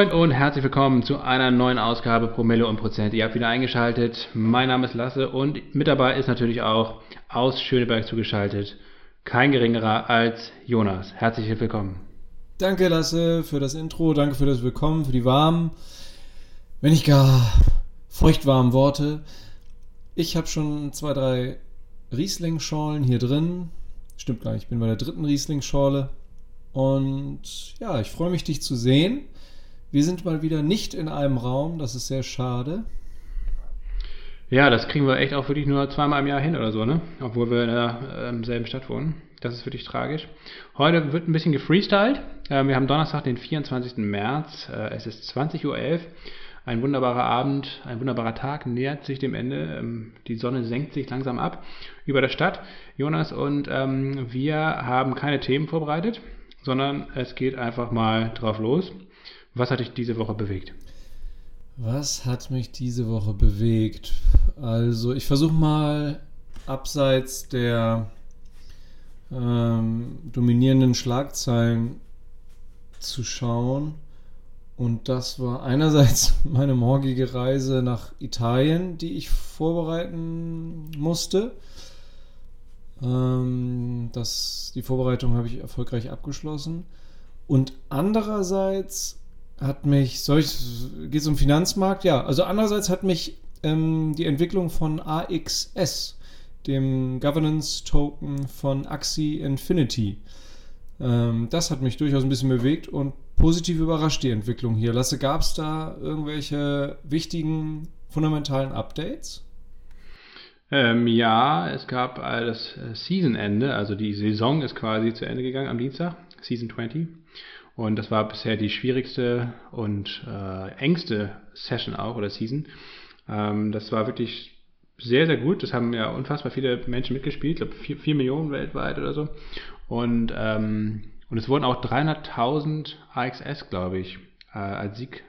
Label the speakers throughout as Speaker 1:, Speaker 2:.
Speaker 1: Moin und herzlich willkommen zu einer neuen Ausgabe Promille und Prozent. Ihr habt wieder eingeschaltet. Mein Name ist Lasse und mit dabei ist natürlich auch aus Schöneberg zugeschaltet kein geringerer als Jonas. Herzlich willkommen.
Speaker 2: Danke Lasse für das Intro, danke für das Willkommen, für die warmen, wenn nicht gar feuchtwarmen Worte. Ich habe schon zwei, drei Riesling-Schorlen hier drin. Stimmt gar nicht, ich bin bei der dritten Riesling-Schorle. Und ja, ich freue mich, dich zu sehen. Wir sind mal wieder nicht in einem Raum, das ist sehr schade.
Speaker 1: Ja, das kriegen wir echt auch wirklich nur zweimal im Jahr hin oder so, ne? Obwohl wir in derselben ähm, Stadt wohnen. Das ist wirklich tragisch. Heute wird ein bisschen gefreestylt. Ähm, wir haben Donnerstag, den 24. März. Äh, es ist 20.11 Uhr. Ein wunderbarer Abend, ein wunderbarer Tag nähert sich dem Ende. Ähm, die Sonne senkt sich langsam ab über der Stadt. Jonas und wir haben keine Themen vorbereitet, sondern es geht einfach mal drauf los. Was hat dich diese Woche bewegt?
Speaker 2: Was hat mich diese Woche bewegt? Also, ich versuche mal abseits der ähm, dominierenden Schlagzeilen zu schauen. Und das war einerseits meine morgige Reise nach Italien, die ich vorbereiten musste. Ähm, das, die Vorbereitung habe ich erfolgreich abgeschlossen. Und andererseits hat mich, soll ich, geht es um Finanzmarkt? Ja, also andererseits hat mich ähm, die Entwicklung von AXS, dem Governance Token von Axie Infinity, ähm, das hat mich durchaus ein bisschen bewegt und positiv überrascht, die Entwicklung hier. Lasse, gab es da irgendwelche wichtigen, fundamentalen Updates?
Speaker 1: Ähm, ja, es gab das Season-Ende, also die Saison ist quasi zu Ende gegangen am Dienstag, Season 20. Und das war bisher die schwierigste und äh, engste Session auch oder Season. Ähm, das war wirklich sehr, sehr gut. Das haben ja unfassbar viele Menschen mitgespielt, ich glaube 4, 4 Millionen weltweit oder so. Und, ähm, und es wurden auch 300.000 AXS, glaube ich, äh, als Sieg.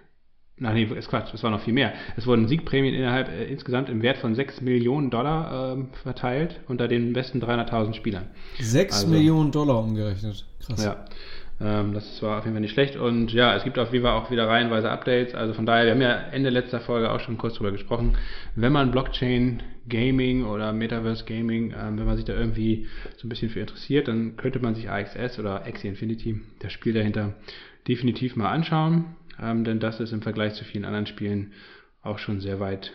Speaker 1: Nein, nee, ist Quatsch, es war noch viel mehr. Es wurden Siegprämien innerhalb äh, insgesamt im Wert von 6 Millionen Dollar äh, verteilt unter den besten 300.000 Spielern.
Speaker 2: 6 also, Millionen Dollar umgerechnet.
Speaker 1: Krass. Ja. Ähm, das war auf jeden Fall nicht schlecht. Und ja, es gibt auf jeden Fall auch wieder reihenweise Updates. Also von daher, wir haben ja Ende letzter Folge auch schon kurz drüber gesprochen. Wenn man Blockchain Gaming oder Metaverse Gaming, ähm, wenn man sich da irgendwie so ein bisschen für interessiert, dann könnte man sich AXS oder Axie Infinity, das Spiel dahinter, definitiv mal anschauen. Ähm, denn das ist im Vergleich zu vielen anderen Spielen auch schon sehr weit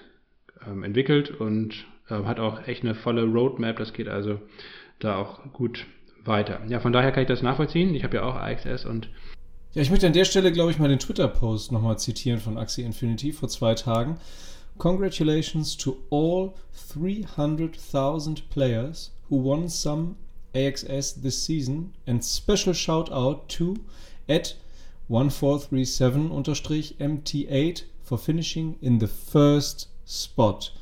Speaker 1: entwickelt und äh, hat auch echt eine volle Roadmap. Das geht also da auch gut weiter. Ja, von daher kann ich das nachvollziehen. Ich habe ja auch AXS und.
Speaker 2: Ja, ich möchte an der Stelle, glaube ich, mal den Twitter-Post nochmal zitieren von Axie Infinity vor zwei Tagen. Congratulations to all 300,000 players who won some AXS this season and special shout out to at 1437-MT8 for finishing in the first spot.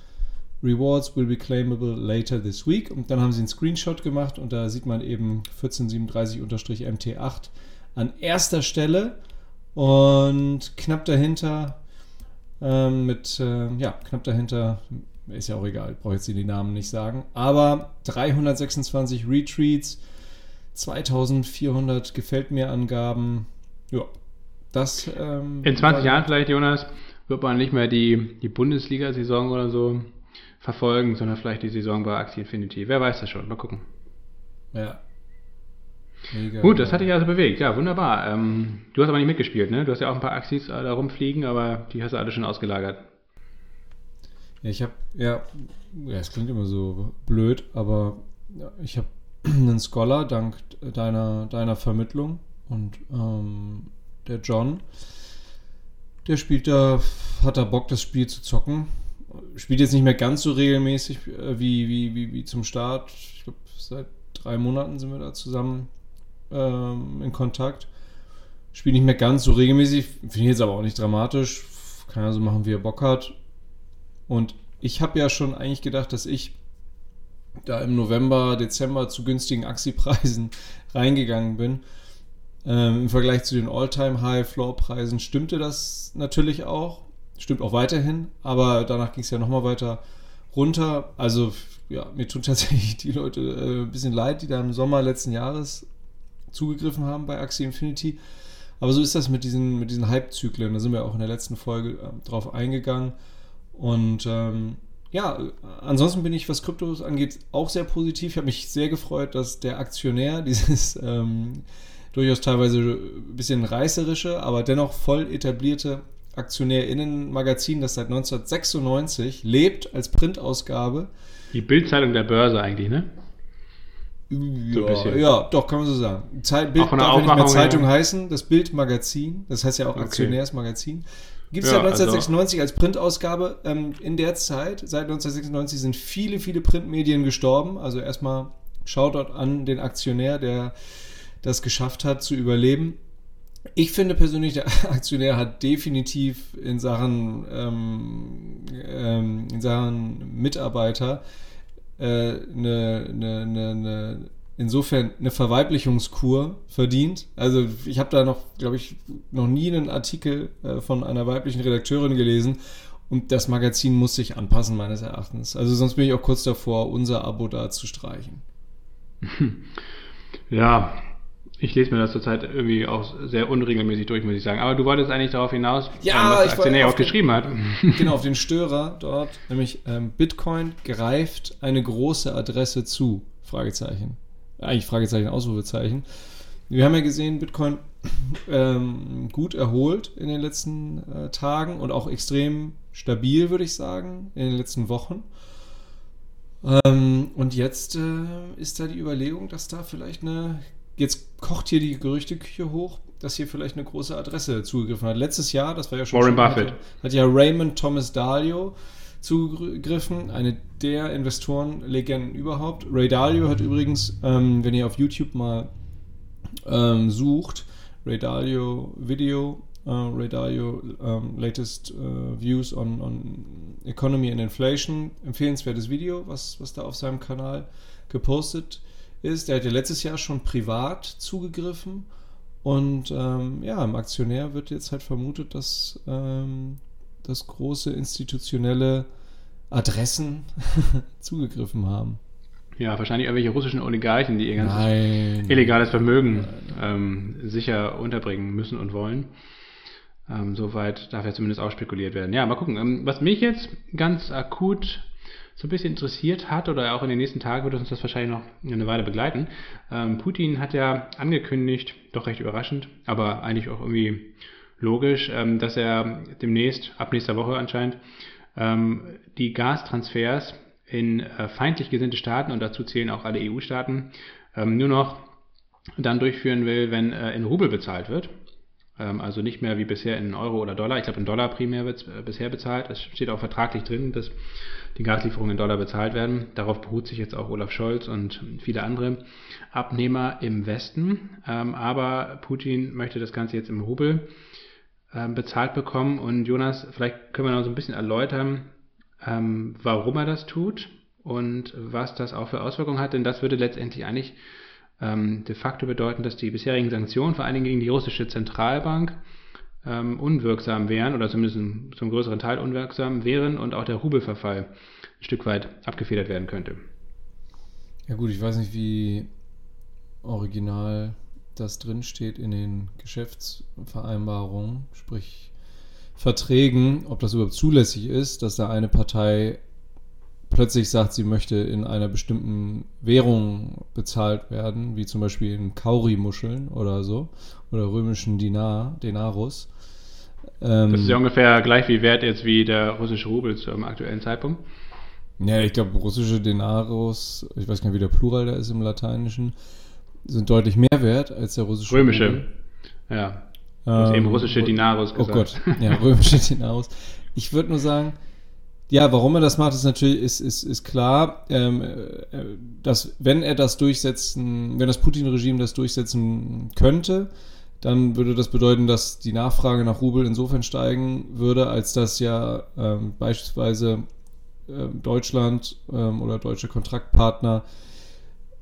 Speaker 2: Rewards will be claimable later this week. Und dann haben sie einen Screenshot gemacht und da sieht man eben 1437-MT8 an erster Stelle und knapp dahinter ähm, mit, äh, ja, knapp dahinter, ist ja auch egal, brauche jetzt hier die Namen nicht sagen, aber 326 Retreats, 2400 gefällt mir Angaben, ja, das.
Speaker 1: Ähm, In 20 Jahren vielleicht, Jonas, wird man nicht mehr die, die Bundesliga-Saison oder so verfolgen, sondern vielleicht die Saison bei Axie Infinity. Wer weiß das schon? Mal gucken.
Speaker 2: Ja.
Speaker 1: Mega, Gut, das hat dich also bewegt. Ja, wunderbar. Ähm, du hast aber nicht mitgespielt, ne? Du hast ja auch ein paar Axies äh, da rumfliegen, aber die hast du alle schon ausgelagert.
Speaker 2: Ja, ich habe, ja, ja, es klingt immer so blöd, aber ich habe einen Scholar dank deiner, deiner Vermittlung und ähm, der John, der spielt da, hat da Bock, das Spiel zu zocken spielt jetzt nicht mehr ganz so regelmäßig äh, wie, wie, wie, wie zum Start. Ich glaube, seit drei Monaten sind wir da zusammen ähm, in Kontakt. Spielt nicht mehr ganz so regelmäßig, finde ich jetzt aber auch nicht dramatisch. Kann ja so machen, wie er Bock hat. Und ich habe ja schon eigentlich gedacht, dass ich da im November, Dezember zu günstigen Axi-Preisen reingegangen bin. Ähm, Im Vergleich zu den All-Time-High-Floor-Preisen stimmte das natürlich auch. Stimmt auch weiterhin, aber danach ging es ja nochmal weiter runter. Also, ja, mir tun tatsächlich die Leute äh, ein bisschen leid, die da im Sommer letzten Jahres zugegriffen haben bei Axie Infinity. Aber so ist das mit diesen, mit diesen Hype-Zyklen. Da sind wir auch in der letzten Folge äh, drauf eingegangen. Und ähm, ja, ansonsten bin ich, was Kryptos angeht, auch sehr positiv. Ich habe mich sehr gefreut, dass der Aktionär dieses ähm, durchaus teilweise ein bisschen reißerische, aber dennoch voll etablierte AktionärInnen-Magazin, das seit 1996 lebt als Printausgabe.
Speaker 1: Die Bildzeitung der Börse eigentlich, ne?
Speaker 2: Ja, ja, doch, kann man so sagen. Zeit, Bild darf ja nicht mehr Zeitung her. heißen, das Bildmagazin, das heißt ja auch. Aktionärsmagazin. Gibt es ja, seit 1996 also. als Printausgabe. Ähm, in der Zeit, seit 1996, sind viele, viele Printmedien gestorben. Also erstmal Shoutout an den Aktionär, der das geschafft hat zu überleben. Ich finde persönlich, der Aktionär hat definitiv in Sachen, ähm, ähm, in Sachen Mitarbeiter äh, eine, eine, eine, insofern eine Verweiblichungskur verdient. Also ich habe da noch, glaube ich, noch nie einen Artikel äh, von einer weiblichen Redakteurin gelesen. Und das Magazin muss sich anpassen, meines Erachtens. Also sonst bin ich auch kurz davor, unser Abo da zu streichen.
Speaker 1: Ja, ich lese mir das zurzeit irgendwie auch sehr unregelmäßig durch, muss ich sagen. Aber du wolltest eigentlich darauf hinaus,
Speaker 2: ja, was
Speaker 1: der Aktionär auch geschrieben hat.
Speaker 2: Genau, auf den Störer dort, nämlich ähm, Bitcoin greift eine große Adresse zu. Fragezeichen. Eigentlich Fragezeichen, Ausrufezeichen. Wir haben ja gesehen, Bitcoin ähm, gut erholt in den letzten äh, Tagen und auch extrem stabil, würde ich sagen, in den letzten Wochen. Ähm, und jetzt äh, ist da die Überlegung, dass da vielleicht eine jetzt kocht hier die Gerüchteküche hoch, dass hier vielleicht eine große Adresse zugegriffen hat. Letztes Jahr, das war ja schon.
Speaker 1: Warren Buffett.
Speaker 2: Hat, hat ja Raymond Thomas Dalio zugegriffen, eine der Investorenlegenden überhaupt. Ray Dalio hat übrigens, ähm, wenn ihr auf YouTube mal ähm, sucht, Ray Dalio Video, uh, Ray Dalio um, latest uh, views on, on economy and inflation, empfehlenswertes Video, was, was da auf seinem Kanal gepostet ist, der hat ja letztes Jahr schon privat zugegriffen und ähm, ja, im Aktionär wird jetzt halt vermutet, dass, ähm, dass große institutionelle Adressen zugegriffen haben.
Speaker 1: Ja, wahrscheinlich irgendwelche russischen Oligarchen, die ihr ganzes nein. illegales Vermögen ähm, sicher unterbringen müssen und wollen. Ähm, soweit darf ja zumindest auch spekuliert werden. Ja, mal gucken. Ähm, was mich jetzt ganz akut so ein bisschen interessiert hat, oder auch in den nächsten Tagen wird uns das wahrscheinlich noch eine Weile begleiten. Ähm, Putin hat ja angekündigt, doch recht überraschend, aber eigentlich auch irgendwie logisch, ähm, dass er demnächst, ab nächster Woche anscheinend, ähm, die Gastransfers in äh, feindlich gesinnte Staaten, und dazu zählen auch alle EU-Staaten, ähm, nur noch dann durchführen will, wenn äh, in Rubel bezahlt wird. Ähm, also nicht mehr wie bisher in Euro oder Dollar. Ich glaube, in Dollar primär wird äh, bisher bezahlt. Es steht auch vertraglich drin, dass die Gaslieferungen in Dollar bezahlt werden. Darauf beruht sich jetzt auch Olaf Scholz und viele andere Abnehmer im Westen. Ähm, aber Putin möchte das Ganze jetzt im Rubel ähm, bezahlt bekommen. Und Jonas, vielleicht können wir noch so ein bisschen erläutern, warum er das tut und was das auch für Auswirkungen hat. Denn das würde letztendlich eigentlich de facto bedeuten, dass die bisherigen Sanktionen, vor allen Dingen gegen die russische Zentralbank, ähm, unwirksam wären oder zumindest zum größeren Teil unwirksam wären und auch der Rubelverfall ein Stück weit abgefedert werden könnte.
Speaker 2: Ja gut, ich weiß nicht, wie original das drinsteht in den Geschäftsvereinbarungen, sprich Verträgen, ob das überhaupt zulässig ist, dass da eine Partei plötzlich sagt, sie möchte in einer bestimmten Währung bezahlt werden, wie zum Beispiel in Kauri-Muscheln oder so, oder römischen Dinar, Denarus.
Speaker 1: Ähm, das ist ja ungefähr gleich wie wert jetzt wie der russische Rubel zum aktuellen Zeitpunkt.
Speaker 2: Ja, ich glaube, russische Denarus, ich weiß gar nicht, wie der Plural da ist im Lateinischen, sind deutlich mehr wert als der russische
Speaker 1: Römische. Rubel. Ja. Ähm, eben russische Dinarus
Speaker 2: oh gesagt. Oh Gott, ja, römische Dinarus. Ich würde nur sagen, ja, warum er das macht, ist natürlich ist, ist, ist klar, ähm, äh, dass wenn er das durchsetzen, wenn das Putin-Regime das durchsetzen könnte, dann würde das bedeuten, dass die Nachfrage nach Rubel insofern steigen würde, als dass ja ähm, beispielsweise äh, Deutschland ähm, oder deutsche Kontraktpartner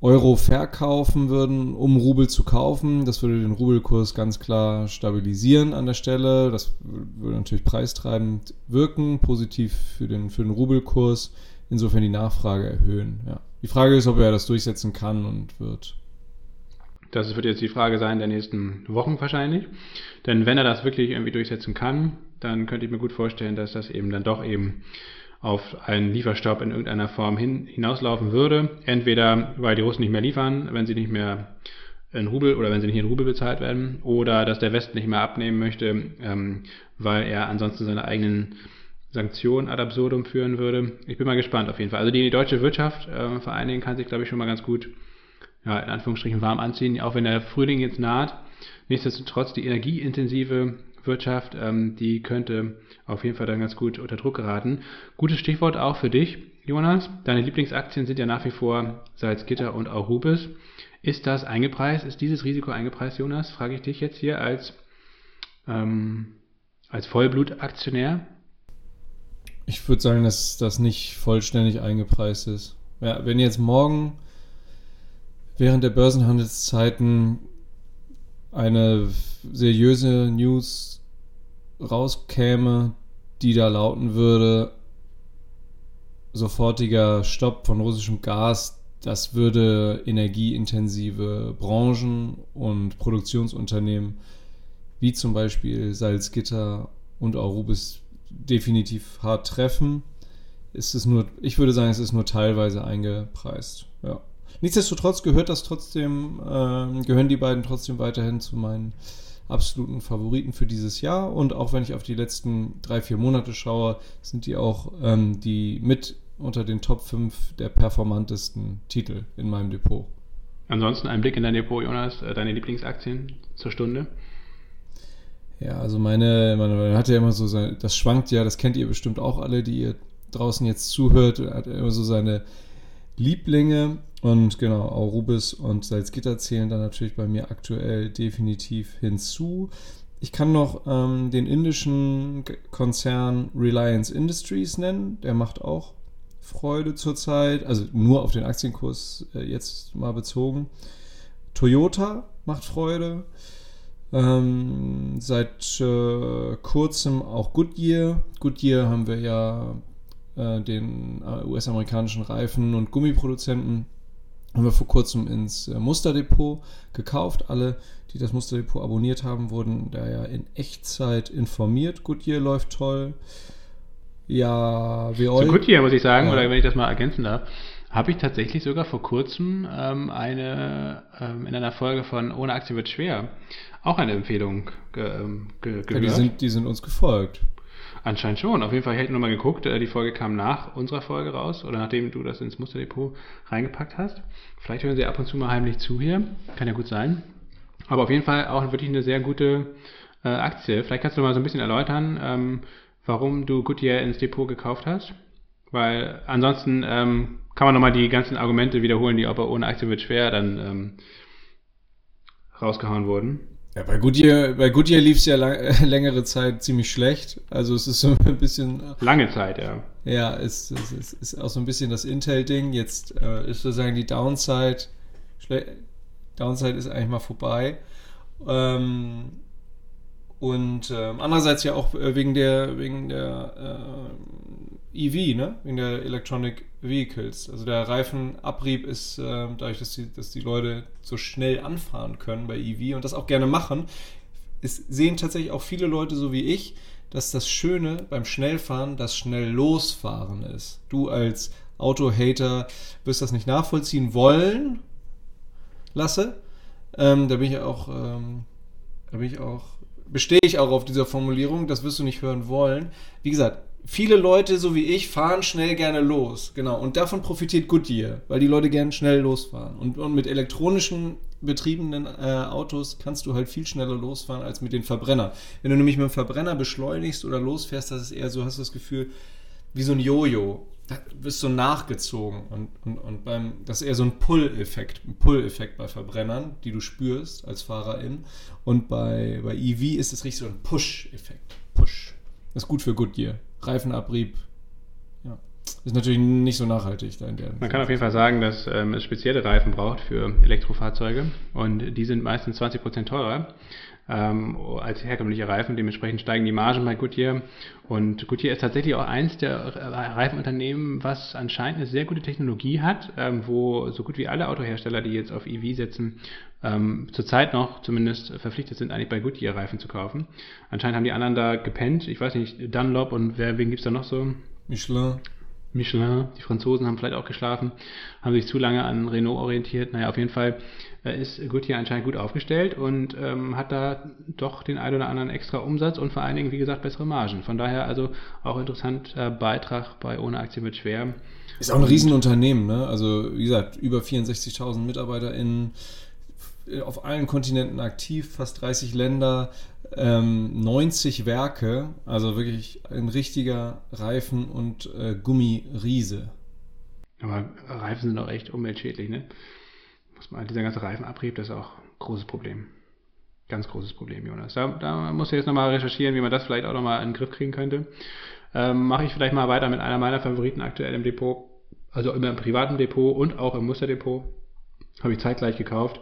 Speaker 2: Euro verkaufen würden, um Rubel zu kaufen. Das würde den Rubelkurs ganz klar stabilisieren an der Stelle. Das würde natürlich preistreibend wirken, positiv für den, für den Rubelkurs, insofern die Nachfrage erhöhen. Ja. Die Frage ist, ob er das durchsetzen kann und wird.
Speaker 1: Das wird jetzt die Frage sein der nächsten Wochen wahrscheinlich. Denn wenn er das wirklich irgendwie durchsetzen kann, dann könnte ich mir gut vorstellen, dass das eben dann doch eben auf einen Lieferstopp in irgendeiner Form hin, hinauslaufen würde. Entweder weil die Russen nicht mehr liefern, wenn sie nicht mehr in Rubel oder wenn sie nicht in Rubel bezahlt werden, oder dass der Westen nicht mehr abnehmen möchte, ähm, weil er ansonsten seine eigenen Sanktionen ad absurdum führen würde. Ich bin mal gespannt auf jeden Fall. Also die deutsche Wirtschaft äh, vor allen Dingen kann sich, glaube ich, schon mal ganz gut, ja, in Anführungsstrichen warm anziehen, auch wenn der Frühling jetzt naht. Nichtsdestotrotz die energieintensive Wirtschaft, ähm, die könnte auf jeden Fall dann ganz gut unter Druck geraten. Gutes Stichwort auch für dich, Jonas. Deine Lieblingsaktien sind ja nach wie vor Salzgitter und auch Rubis. Ist das eingepreist? Ist dieses Risiko eingepreist, Jonas? Frage ich dich jetzt hier als, ähm, als Vollblutaktionär.
Speaker 2: Ich würde sagen, dass das nicht vollständig eingepreist ist. Ja, wenn jetzt morgen während der Börsenhandelszeiten eine seriöse News rauskäme, die da lauten würde, sofortiger Stopp von russischem Gas, das würde energieintensive Branchen und Produktionsunternehmen wie zum Beispiel Salzgitter und Arubis definitiv hart treffen. Ist es nur, ich würde sagen, es ist nur teilweise eingepreist. Ja. Nichtsdestotrotz gehört das trotzdem, äh, gehören die beiden trotzdem weiterhin zu meinen absoluten Favoriten für dieses Jahr. Und auch wenn ich auf die letzten drei, vier Monate schaue, sind die auch ähm, die mit unter den Top 5 der performantesten Titel in meinem Depot.
Speaker 1: Ansonsten ein Blick in dein Depot, Jonas, äh, deine Lieblingsaktien zur Stunde.
Speaker 2: Ja, also meine, man hat ja immer so, sein, das schwankt ja, das kennt ihr bestimmt auch alle, die ihr draußen jetzt zuhört, hat immer so seine Lieblinge und genau, auch Rubis und Salzgitter zählen dann natürlich bei mir aktuell definitiv hinzu. Ich kann noch ähm, den indischen Konzern Reliance Industries nennen, der macht auch Freude zurzeit, also nur auf den Aktienkurs äh, jetzt mal bezogen. Toyota macht Freude. Ähm, seit äh, kurzem auch Goodyear. Goodyear haben wir ja äh, den äh, US-amerikanischen Reifen- und Gummiproduzenten haben wir vor kurzem ins äh, Musterdepot gekauft. Alle, die das Musterdepot abonniert haben, wurden da ja in Echtzeit informiert. Goodyear läuft toll. Ja,
Speaker 1: wie euch. So gut hier, muss ich sagen, ja. oder wenn ich das mal ergänzen darf, habe ich tatsächlich sogar vor kurzem ähm, eine ähm, in einer Folge von Ohne Aktie wird schwer auch eine Empfehlung ge, ähm, ge, gehört. Ja,
Speaker 2: die, sind, die sind uns gefolgt.
Speaker 1: Anscheinend schon. Auf jeden Fall, ich hätte nochmal geguckt, äh, die Folge kam nach unserer Folge raus oder nachdem du das ins Musterdepot reingepackt hast. Vielleicht hören sie ab und zu mal heimlich zu hier. Kann ja gut sein. Aber auf jeden Fall auch wirklich eine sehr gute äh, Aktie. Vielleicht kannst du mal so ein bisschen erläutern, ähm, warum du Goodyear ins Depot gekauft hast. Weil ansonsten ähm, kann man nochmal die ganzen Argumente wiederholen, die aber ohne Aktie wird schwer dann ähm, rausgehauen wurden.
Speaker 2: Ja, bei Goodyear, bei Goodyear lief es ja lang, äh, längere Zeit ziemlich schlecht. Also es ist so ein bisschen.
Speaker 1: Lange Zeit, ja.
Speaker 2: Ja, es, es, es ist auch so ein bisschen das Intel-Ding. Jetzt äh, ist sozusagen die Downside. Downside ist eigentlich mal vorbei. Ähm, und ähm, andererseits ja auch äh, wegen der, wegen der äh, EV, ne? Wegen der Electronic Vehicles. Also der Reifenabrieb ist äh, dadurch, dass die, dass die Leute so schnell anfahren können bei EV und das auch gerne machen, es sehen tatsächlich auch viele Leute so wie ich, dass das Schöne beim Schnellfahren das schnell losfahren ist. Du als Auto-Hater wirst das nicht nachvollziehen wollen, Lasse. Ähm, da bin ich auch, ähm, da bin ich auch bestehe ich auch auf dieser Formulierung, das wirst du nicht hören wollen. Wie gesagt, viele Leute, so wie ich, fahren schnell gerne los. Genau. Und davon profitiert Goodyear, weil die Leute gerne schnell losfahren. Und, und mit elektronischen betriebenen äh, Autos kannst du halt viel schneller losfahren als mit den Verbrennern. Wenn du nämlich mit dem Verbrenner beschleunigst oder losfährst, das ist eher so, hast du das Gefühl, wie so ein Jojo. Da wirst du nachgezogen. Und, und, und beim, das ist eher so ein Pull-Effekt, ein Pull-Effekt bei Verbrennern, die du spürst als Fahrerin. Und bei, bei EV ist es richtig so ein Push-Effekt. Push. Das ist gut für Goodyear. Reifenabrieb. Ja. Ist natürlich nicht so nachhaltig. Da in der
Speaker 1: Man kann auf jeden Fall sagen, dass ähm, es spezielle Reifen braucht für Elektrofahrzeuge. Und die sind meistens 20% teurer ähm, als herkömmliche Reifen. Dementsprechend steigen die Margen bei Goodyear. Und Goodyear ist tatsächlich auch eins der Reifenunternehmen, was anscheinend eine sehr gute Technologie hat, ähm, wo so gut wie alle Autohersteller, die jetzt auf EV setzen, ähm, zurzeit noch zumindest verpflichtet sind, eigentlich bei Goodyear Reifen zu kaufen. Anscheinend haben die anderen da gepennt. Ich weiß nicht, Dunlop und wer, wen gibt's da noch so?
Speaker 2: Michelin.
Speaker 1: Michelin, die Franzosen haben vielleicht auch geschlafen, haben sich zu lange an Renault orientiert. Naja, auf jeden Fall äh, ist Goodyear anscheinend gut aufgestellt und ähm, hat da doch den ein oder anderen extra Umsatz und vor allen Dingen, wie gesagt, bessere Margen. Von daher also auch interessanter Beitrag bei Ohne Aktien wird schwer.
Speaker 2: Ist auch ein Riesenunternehmen, ne? Also wie gesagt, über 64.000 MitarbeiterInnen auf allen Kontinenten aktiv, fast 30 Länder, ähm, 90 Werke, also wirklich ein richtiger Reifen- und äh, Gummiriese.
Speaker 1: Aber Reifen sind auch echt umweltschädlich, ne? Muss man, dieser ganze Reifenabrieb, das ist auch ein großes Problem. Ganz großes Problem, Jonas. Da, da muss ich jetzt nochmal recherchieren, wie man das vielleicht auch nochmal in den Griff kriegen könnte. Ähm, Mache ich vielleicht mal weiter mit einer meiner Favoriten aktuell im Depot. Also immer im privaten Depot und auch im Musterdepot. Habe ich zeitgleich gekauft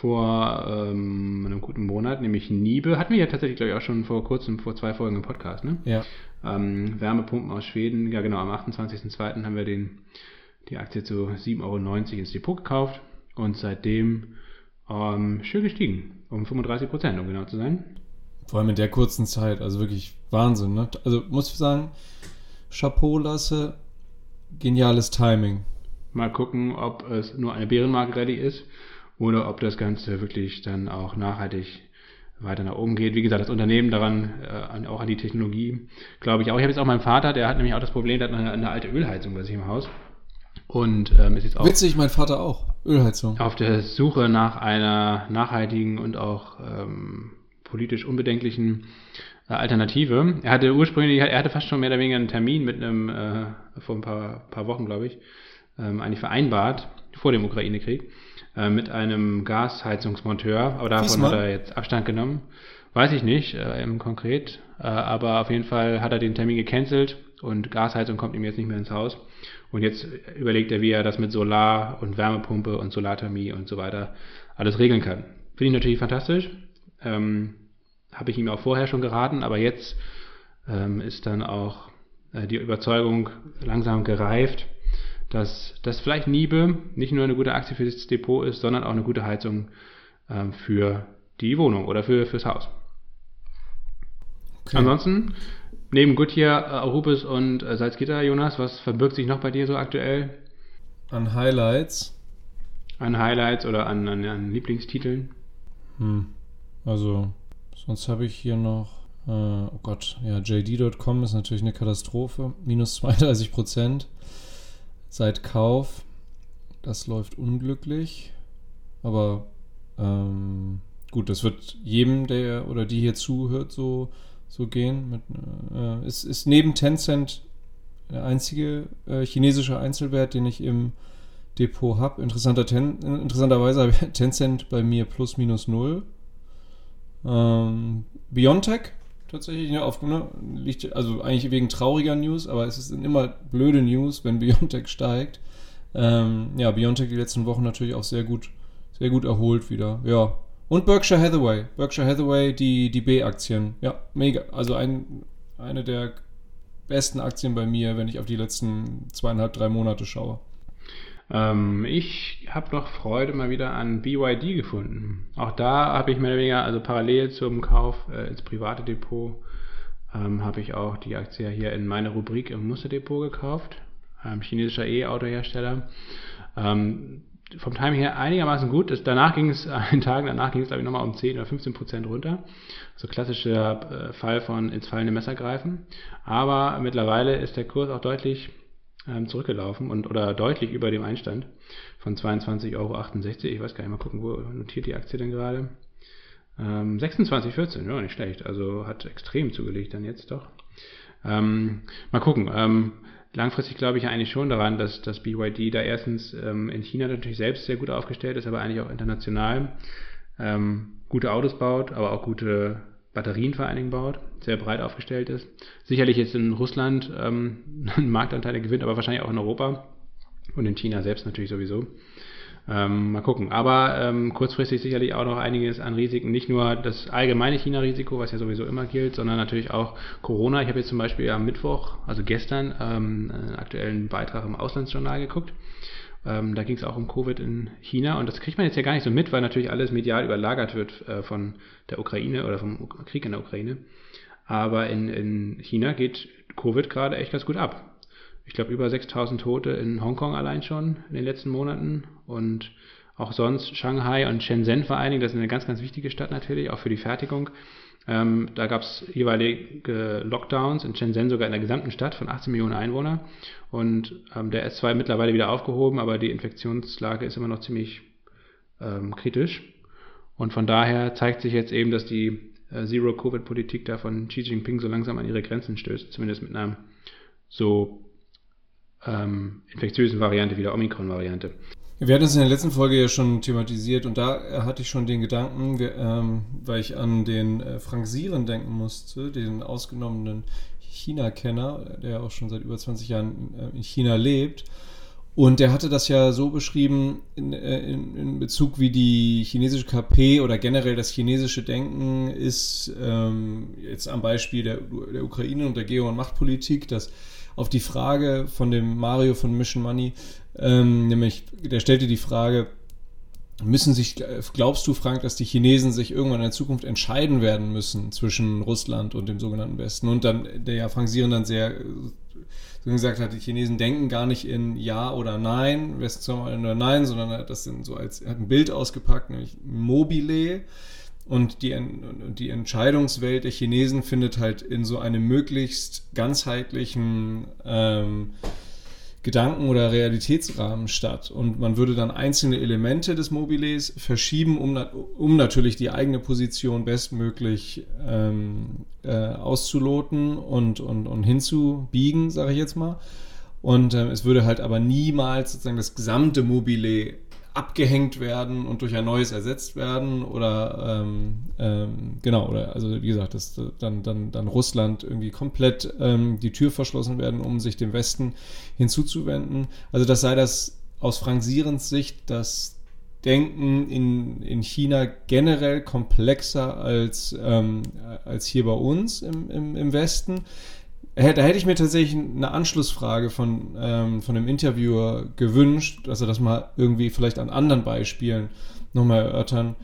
Speaker 1: vor ähm, einem guten Monat, nämlich Niebe. Hatten wir ja tatsächlich, glaube ich, auch schon vor kurzem, vor zwei Folgen im Podcast, ne?
Speaker 2: Ja.
Speaker 1: Ähm, Wärmepumpen aus Schweden, ja genau, am 28.02. haben wir den, die Aktie zu 7,90 Euro ins Depot gekauft und seitdem ähm, schön gestiegen, um 35 Prozent, um genau zu sein.
Speaker 2: Vor allem in der kurzen Zeit, also wirklich Wahnsinn, ne? Also muss ich sagen, Chapeau lasse, geniales Timing.
Speaker 1: Mal gucken, ob es nur eine Bärenmarkt-Rallye ist oder ob das Ganze wirklich dann auch nachhaltig weiter nach oben geht. Wie gesagt, das Unternehmen daran, äh, auch an die Technologie, glaube ich auch. Ich habe jetzt auch meinen Vater, der hat nämlich auch das Problem, der hat eine, eine alte Ölheizung bei sich im Haus. Und ähm, ist jetzt auch.
Speaker 2: Witzig, mein Vater auch. Ölheizung.
Speaker 1: Auf der Suche nach einer nachhaltigen und auch ähm, politisch unbedenklichen äh, Alternative. Er hatte ursprünglich, er hatte fast schon mehr oder weniger einen Termin mit einem, äh, vor ein paar, paar Wochen, glaube ich, ähm, eigentlich vereinbart, vor dem Ukraine-Krieg. Äh, mit einem Gasheizungsmonteur, aber davon hat er jetzt Abstand genommen. Weiß ich nicht, äh, im konkret, äh, aber auf jeden Fall hat er den Termin gecancelt und Gasheizung kommt ihm jetzt nicht mehr ins Haus. Und jetzt überlegt er, wie er das mit Solar und Wärmepumpe und Solarthermie und so weiter alles regeln kann. Finde ich natürlich fantastisch. Ähm, Habe ich ihm auch vorher schon geraten, aber jetzt ähm, ist dann auch äh, die Überzeugung langsam gereift, dass das vielleicht Niebe nicht nur eine gute Aktie für das Depot ist, sondern auch eine gute Heizung ähm, für die Wohnung oder für, fürs Haus. Okay. Ansonsten, neben Goodyear, äh, Arubis und äh, Salzgitter, Jonas, was verbirgt sich noch bei dir so aktuell?
Speaker 2: An Highlights?
Speaker 1: An Highlights oder an, an, an Lieblingstiteln?
Speaker 2: Hm. Also, sonst habe ich hier noch, äh, oh Gott, ja, JD.com ist natürlich eine Katastrophe, minus 32 Prozent seit Kauf. Das läuft unglücklich. Aber ähm, gut, das wird jedem, der oder die hier zuhört, so, so gehen. Mit, äh, ist, ist neben Tencent der einzige äh, chinesische Einzelwert, den ich im Depot habe. Interessanter Ten, interessanterweise habe Tencent bei mir plus minus null. Ähm, Biontech tatsächlich. Ne, auf, ne, liegt, also eigentlich wegen trauriger News, aber es sind immer blöde News, wenn Biontech steigt. Ähm, ja, Biontech die letzten Wochen natürlich auch sehr gut, sehr gut erholt wieder. Ja. Und Berkshire Hathaway. Berkshire Hathaway, die, die B-Aktien. Ja, mega. Also ein, eine der besten Aktien bei mir, wenn ich auf die letzten zweieinhalb, drei Monate schaue.
Speaker 1: Ähm, ich habe noch Freude mal wieder an BYD gefunden. Auch da habe ich mehr oder weniger, also parallel zum Kauf äh, ins private Depot, ähm, habe ich auch die Aktie hier in meine Rubrik im Musterdepot gekauft. Ähm, chinesischer E-Autohersteller. Ähm, vom Timing her einigermaßen gut. Das, danach ging es, an den Tagen danach ging es, glaube ich, nochmal um 10 oder 15 Prozent runter. So klassischer äh, Fall von ins fallende Messer greifen. Aber mittlerweile ist der Kurs auch deutlich ähm, zurückgelaufen und oder deutlich über dem Einstand von 22,68 Euro. Ich weiß gar nicht, mal gucken, wo notiert die Aktie denn gerade. Ähm, 26,14, ja, nicht schlecht. Also hat extrem zugelegt dann jetzt doch. Ähm, mal gucken. Ähm, langfristig glaube ich eigentlich schon daran, dass das BYD da erstens ähm, in China natürlich selbst sehr gut aufgestellt ist, aber eigentlich auch international ähm, gute Autos baut, aber auch gute Batterien vor allen Dingen baut, sehr breit aufgestellt ist. Sicherlich jetzt in Russland ähm, Marktanteile gewinnt, aber wahrscheinlich auch in Europa und in China selbst natürlich sowieso. Ähm, mal gucken. Aber ähm, kurzfristig sicherlich auch noch einiges an Risiken. Nicht nur das allgemeine China-Risiko, was ja sowieso immer gilt, sondern natürlich auch Corona. Ich habe jetzt zum Beispiel am Mittwoch, also gestern, ähm, einen aktuellen Beitrag im Auslandsjournal geguckt. Ähm, da ging es auch um Covid in China und das kriegt man jetzt ja gar nicht so mit, weil natürlich alles medial überlagert wird äh, von der Ukraine oder vom Krieg in der Ukraine. Aber in, in China geht Covid gerade echt ganz gut ab ich glaube, über 6000 Tote in Hongkong allein schon in den letzten Monaten und auch sonst Shanghai und Shenzhen vor allen Dingen, das ist eine ganz, ganz wichtige Stadt natürlich, auch für die Fertigung. Ähm, da gab es jeweilige Lockdowns in Shenzhen sogar in der gesamten Stadt von 18 Millionen Einwohnern. Und ähm, der ist zwar mittlerweile wieder aufgehoben, aber die Infektionslage ist immer noch ziemlich ähm, kritisch. Und von daher zeigt sich jetzt eben, dass die Zero-Covid-Politik da von Xi Jinping so langsam an ihre Grenzen stößt, zumindest mit einer so ähm, infektiösen Variante wie der Omikron-Variante.
Speaker 2: Wir hatten es in der letzten Folge ja schon thematisiert und da hatte ich schon den Gedanken, ähm, weil ich an den äh, Frank Sieren denken musste, den ausgenommenen China-Kenner, der auch schon seit über 20 Jahren äh, in China lebt. Und der hatte das ja so beschrieben in, äh, in, in, Bezug, wie die chinesische KP oder generell das chinesische Denken ist, ähm, jetzt am Beispiel der, der Ukraine und der Geo- und Machtpolitik, dass auf die Frage von dem Mario von Mission Money, ähm, nämlich der stellte die Frage, müssen sich, glaubst du, Frank, dass die Chinesen sich irgendwann in der Zukunft entscheiden werden müssen zwischen Russland und dem sogenannten Westen? Und dann, der ja Frank Sieren dann sehr gesagt hat, die Chinesen denken gar nicht in Ja oder Nein, Westen zwar oder Nein, sondern hat das so als, hat ein Bild ausgepackt, nämlich Mobile. Und die, die Entscheidungswelt der Chinesen findet halt in so einem möglichst ganzheitlichen ähm, Gedanken- oder Realitätsrahmen statt. Und man würde dann einzelne Elemente des Mobiles verschieben, um, um natürlich die eigene Position bestmöglich ähm, äh, auszuloten und, und, und hinzubiegen, sage ich jetzt mal. Und äh, es würde halt aber niemals sozusagen das gesamte Mobile abgehängt werden und durch ein neues ersetzt werden oder ähm, ähm, genau oder also wie gesagt, dass dann dann dann Russland irgendwie komplett ähm, die Tür verschlossen werden, um sich dem Westen hinzuzuwenden. Also das sei das aus Frank Sierens Sicht das Denken in, in China generell komplexer als, ähm, als hier bei uns im, im, im Westen. Da hätte ich mir tatsächlich eine Anschlussfrage von, ähm, von dem Interviewer gewünscht, dass er das mal irgendwie vielleicht an anderen Beispielen nochmal erörtern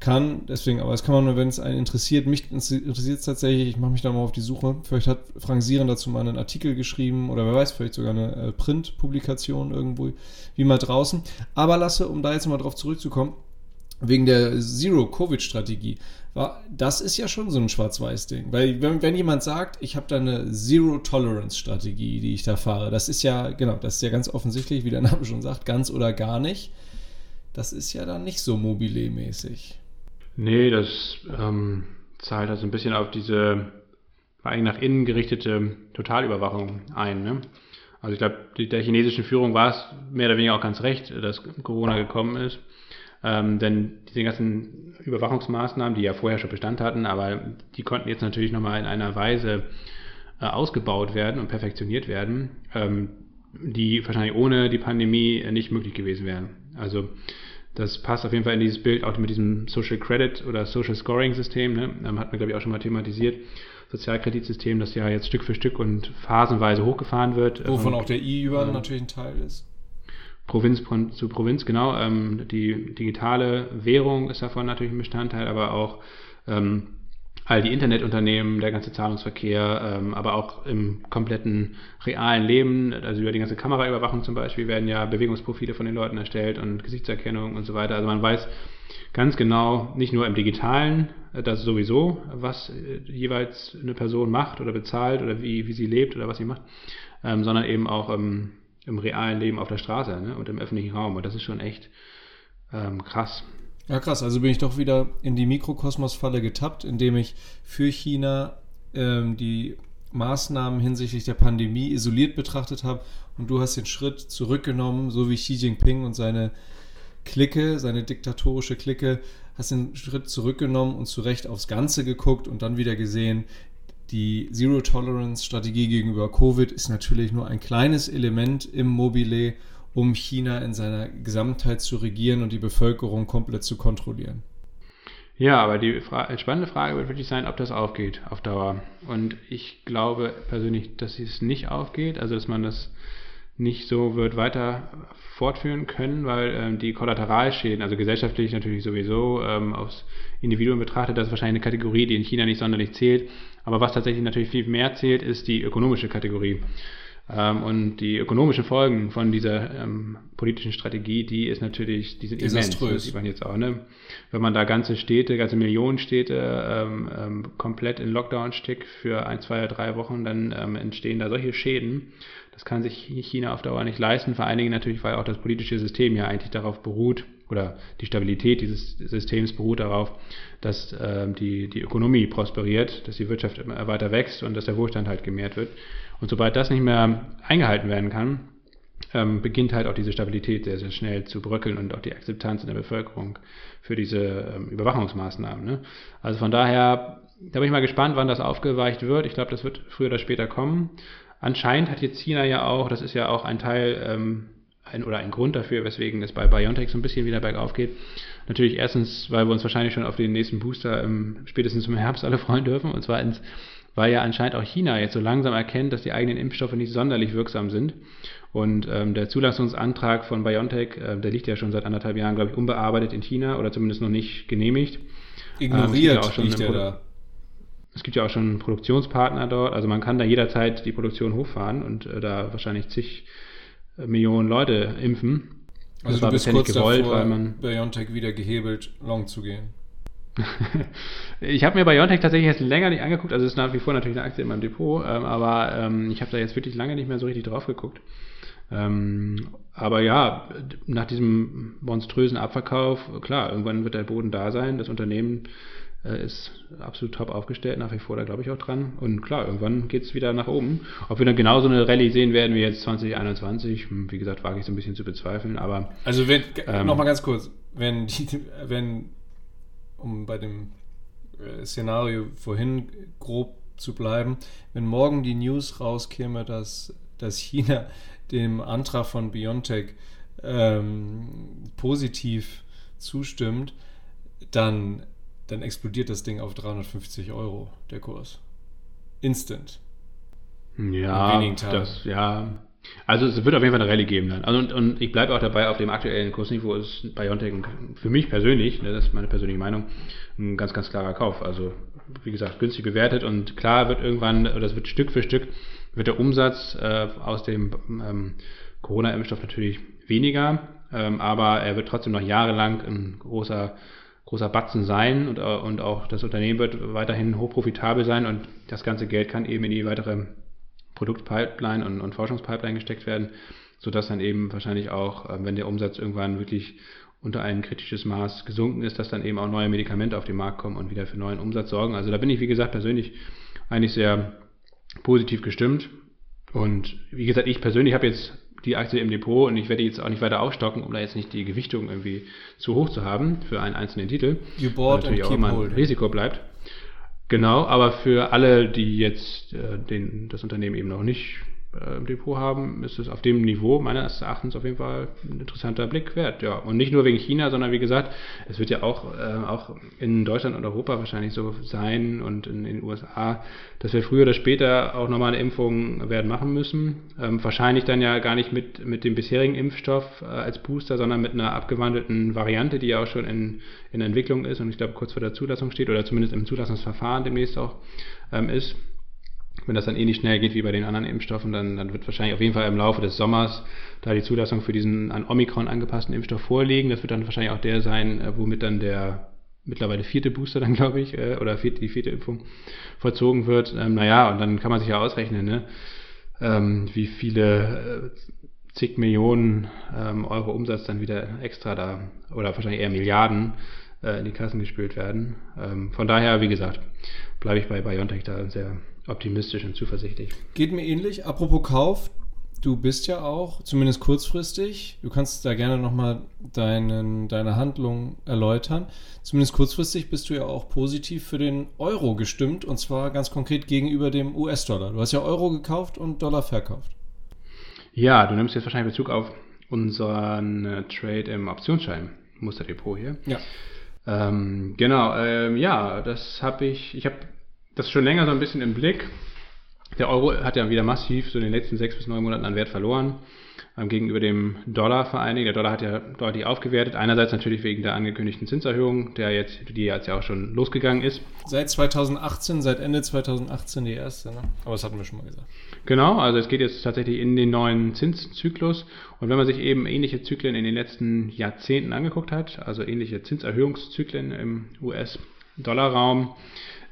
Speaker 2: kann. Deswegen, aber das kann man nur, wenn es einen interessiert. Mich interessiert es tatsächlich. Ich mache mich da mal auf die Suche. Vielleicht hat Frank Sieren dazu mal einen Artikel geschrieben oder wer weiß, vielleicht sogar eine äh, Print-Publikation irgendwo, wie mal draußen. Aber lasse, um da jetzt mal drauf zurückzukommen, wegen der Zero-Covid-Strategie das ist ja schon so ein Schwarz-Weiß-Ding. Weil wenn, wenn jemand sagt, ich habe da eine Zero-Tolerance-Strategie, die ich da fahre, das ist ja, genau, das ist ja ganz offensichtlich, wie der Name schon sagt, ganz oder gar nicht. Das ist ja dann nicht so mobile-mäßig.
Speaker 1: Nee, das ähm, zahlt also ein bisschen auf diese eigentlich nach innen gerichtete Totalüberwachung ein. Ne? Also ich glaube, der chinesischen Führung war es mehr oder weniger auch ganz recht, dass Corona gekommen ist. Ähm, denn diese ganzen Überwachungsmaßnahmen, die ja vorher schon Bestand hatten, aber die konnten jetzt natürlich nochmal in einer Weise äh, ausgebaut werden und perfektioniert werden, ähm, die wahrscheinlich ohne die Pandemie nicht möglich gewesen wären. Also das passt auf jeden Fall in dieses Bild auch mit diesem Social Credit oder Social Scoring System. Ne? Ähm, hat man, glaube ich, auch schon mal thematisiert. Sozialkreditsystem, das ja jetzt Stück für Stück und phasenweise hochgefahren wird.
Speaker 2: Wovon auch der äh, natürlich ein Teil ist.
Speaker 1: Provinz zu Provinz, genau. Ähm, die digitale Währung ist davon natürlich ein Bestandteil, aber auch ähm, all die Internetunternehmen, der ganze Zahlungsverkehr, ähm, aber auch im kompletten realen Leben, also über die ganze Kameraüberwachung zum Beispiel, werden ja Bewegungsprofile von den Leuten erstellt und Gesichtserkennung und so weiter. Also man weiß ganz genau, nicht nur im digitalen, äh, das sowieso, was äh, jeweils eine Person macht oder bezahlt oder wie, wie sie lebt oder was sie macht, ähm, sondern eben auch im im realen Leben auf der Straße ne? und im öffentlichen Raum. Und das ist schon echt ähm, krass.
Speaker 2: Ja, krass. Also bin ich doch wieder in die Mikrokosmos-Falle getappt, indem ich für China ähm, die Maßnahmen hinsichtlich der Pandemie isoliert betrachtet habe und du hast den Schritt zurückgenommen, so wie Xi Jinping und seine Clique, seine diktatorische Clique, hast den Schritt zurückgenommen und zu Recht aufs Ganze geguckt und dann wieder gesehen, die Zero-Tolerance-Strategie gegenüber Covid ist natürlich nur ein kleines Element im Mobile um China in seiner Gesamtheit zu regieren und die Bevölkerung komplett zu kontrollieren.
Speaker 1: Ja, aber die Fra spannende Frage wird wirklich sein, ob das aufgeht auf Dauer. Und ich glaube persönlich, dass es nicht aufgeht, also dass man das nicht so wird weiter fortführen können, weil ähm, die Kollateralschäden, also gesellschaftlich natürlich sowieso ähm, aufs Individuum betrachtet, das ist wahrscheinlich eine Kategorie, die in China nicht sonderlich zählt. Aber was tatsächlich natürlich viel mehr zählt, ist die ökonomische Kategorie. Ähm, und die ökonomischen Folgen von dieser ähm, politischen Strategie, die ist natürlich, die sind immens. Das sieht man jetzt auch, ne? Wenn man da ganze Städte, ganze Millionenstädte ähm, ähm, komplett in Lockdown steckt für ein, zwei drei Wochen, dann ähm, entstehen da solche Schäden. Das kann sich China auf Dauer nicht leisten. Vor allen Dingen natürlich, weil auch das politische System ja eigentlich darauf beruht, oder die Stabilität dieses Systems beruht darauf, dass ähm, die, die Ökonomie prosperiert, dass die Wirtschaft immer weiter wächst und dass der Wohlstand halt gemehrt wird. Und sobald das nicht mehr eingehalten werden kann, ähm, beginnt halt auch diese Stabilität sehr, sehr schnell zu bröckeln und auch die Akzeptanz in der Bevölkerung für diese ähm, Überwachungsmaßnahmen. Ne? Also von daher, da bin ich mal gespannt, wann das aufgeweicht wird. Ich glaube, das wird früher oder später kommen. Anscheinend hat jetzt China ja auch, das ist ja auch ein Teil ähm, ein, oder ein Grund dafür, weswegen es bei BioNTech so ein bisschen wieder bergauf geht. Natürlich erstens, weil wir uns wahrscheinlich schon auf den nächsten Booster im, spätestens im Herbst alle freuen dürfen und zweitens, weil ja anscheinend auch China jetzt so langsam erkennt, dass die eigenen Impfstoffe nicht sonderlich wirksam sind. Und ähm, der Zulassungsantrag von BioNTech, äh, der liegt ja schon seit anderthalb Jahren, glaube ich, unbearbeitet in China oder zumindest noch nicht genehmigt.
Speaker 2: Ignoriert ähm,
Speaker 1: ja auch schon liegt da. Es gibt ja auch schon Produktionspartner dort, also man kann da jederzeit die Produktion hochfahren und äh, da wahrscheinlich zig äh, Millionen Leute impfen.
Speaker 2: Also das du bist kurz gewollt, davor, weil man BioNTech wieder gehebelt, long zu gehen.
Speaker 1: ich habe mir BioNTech tatsächlich jetzt länger nicht angeguckt, also es ist nach wie vor natürlich eine Aktie in meinem Depot, ähm, aber ähm, ich habe da jetzt wirklich lange nicht mehr so richtig drauf geguckt. Ähm, aber ja, nach diesem monströsen Abverkauf, klar, irgendwann wird der Boden da sein, das Unternehmen äh, ist absolut top aufgestellt, nach wie vor da glaube ich auch dran. Und klar, irgendwann geht es wieder nach oben. Ob wir dann genauso eine Rallye sehen werden wie jetzt 2021, hm, wie gesagt, wage ich so ein bisschen zu bezweifeln, aber.
Speaker 2: Also wenn, ähm, nochmal ganz kurz, wenn, die, wenn um bei dem äh, Szenario vorhin grob zu bleiben, wenn morgen die News rauskäme, dass, dass China dem Antrag von BioNTech ähm, positiv zustimmt, dann, dann explodiert das Ding auf 350 Euro, der Kurs. Instant.
Speaker 1: Ja, das, ja, also es wird auf jeden Fall eine Rallye geben dann. Also und, und ich bleibe auch dabei, auf dem aktuellen Kursniveau ist Biontech für mich persönlich, ne, das ist meine persönliche Meinung, ein ganz, ganz klarer Kauf. Also wie gesagt, günstig bewertet und klar wird irgendwann, oder es wird Stück für Stück, wird der Umsatz äh, aus dem ähm, Corona-Impfstoff natürlich weniger, ähm, aber er wird trotzdem noch jahrelang ein großer großer Batzen sein und, äh, und auch das Unternehmen wird weiterhin hochprofitabel sein und das ganze Geld kann eben in die weitere Produktpipeline und, und Forschungspipeline gesteckt werden, sodass dann eben wahrscheinlich auch, äh, wenn der Umsatz irgendwann wirklich unter ein kritisches Maß gesunken ist, dass dann eben auch neue Medikamente auf den Markt kommen und wieder für neuen Umsatz sorgen. Also da bin ich, wie gesagt, persönlich eigentlich sehr positiv gestimmt. Und wie gesagt, ich persönlich habe jetzt die Aktie im Depot und ich werde jetzt auch nicht weiter aufstocken, um da jetzt nicht die Gewichtung irgendwie zu hoch zu haben für einen einzelnen Titel.
Speaker 2: You bought
Speaker 1: natürlich auch immer ein Risiko bleibt. Genau, aber für alle, die jetzt äh, den, das Unternehmen eben noch nicht im Depot haben, ist es auf dem Niveau meines Erachtens auf jeden Fall ein interessanter Blick wert. Ja, und nicht nur wegen China, sondern wie gesagt, es wird ja auch, äh, auch in Deutschland und Europa wahrscheinlich so sein und in, in den USA, dass wir früher oder später auch nochmal eine Impfung werden machen müssen. Ähm, wahrscheinlich dann ja gar nicht mit, mit dem bisherigen Impfstoff äh, als Booster, sondern mit einer abgewandelten Variante, die ja auch schon in, in Entwicklung ist und ich glaube kurz vor der Zulassung steht oder zumindest im Zulassungsverfahren demnächst auch ähm, ist wenn das dann eh nicht schnell geht wie bei den anderen Impfstoffen, dann, dann wird wahrscheinlich auf jeden Fall im Laufe des Sommers da die Zulassung für diesen an Omikron angepassten Impfstoff vorliegen. Das wird dann wahrscheinlich auch der sein, äh, womit dann der mittlerweile vierte Booster dann, glaube ich, äh, oder vierte, die vierte Impfung vollzogen wird. Ähm, naja, und dann kann man sich ja ausrechnen, ne? ähm, wie viele äh, zig Millionen ähm, Euro Umsatz dann wieder extra da, oder wahrscheinlich eher Milliarden äh, in die Kassen gespült werden. Ähm, von daher, wie gesagt, bleibe ich bei BioNTech da sehr optimistisch und zuversichtlich.
Speaker 2: Geht mir ähnlich. Apropos Kauf, du bist ja auch, zumindest kurzfristig, du kannst da gerne nochmal deine Handlung erläutern. Zumindest kurzfristig bist du ja auch positiv für den Euro gestimmt und zwar ganz konkret gegenüber dem US-Dollar. Du hast ja Euro gekauft und Dollar verkauft.
Speaker 1: Ja, du nimmst jetzt wahrscheinlich Bezug auf unseren äh, Trade im Optionsschein Musterdepot hier.
Speaker 2: Ja.
Speaker 1: Ähm, genau, ähm, ja, das habe ich, ich habe das schon länger so ein bisschen im Blick. Der Euro hat ja wieder massiv so in den letzten sechs bis neun Monaten an Wert verloren ähm, gegenüber dem Dollar vor allen Dingen. Der Dollar hat ja deutlich aufgewertet. Einerseits natürlich wegen der angekündigten Zinserhöhung, der jetzt, die jetzt ja auch schon losgegangen ist.
Speaker 2: Seit 2018, seit Ende 2018 die erste, ne? Aber das hatten wir schon mal gesagt.
Speaker 1: Genau, also es geht jetzt tatsächlich in den neuen Zinszyklus. Und wenn man sich eben ähnliche Zyklen in den letzten Jahrzehnten angeguckt hat, also ähnliche Zinserhöhungszyklen im US-Dollar-Raum,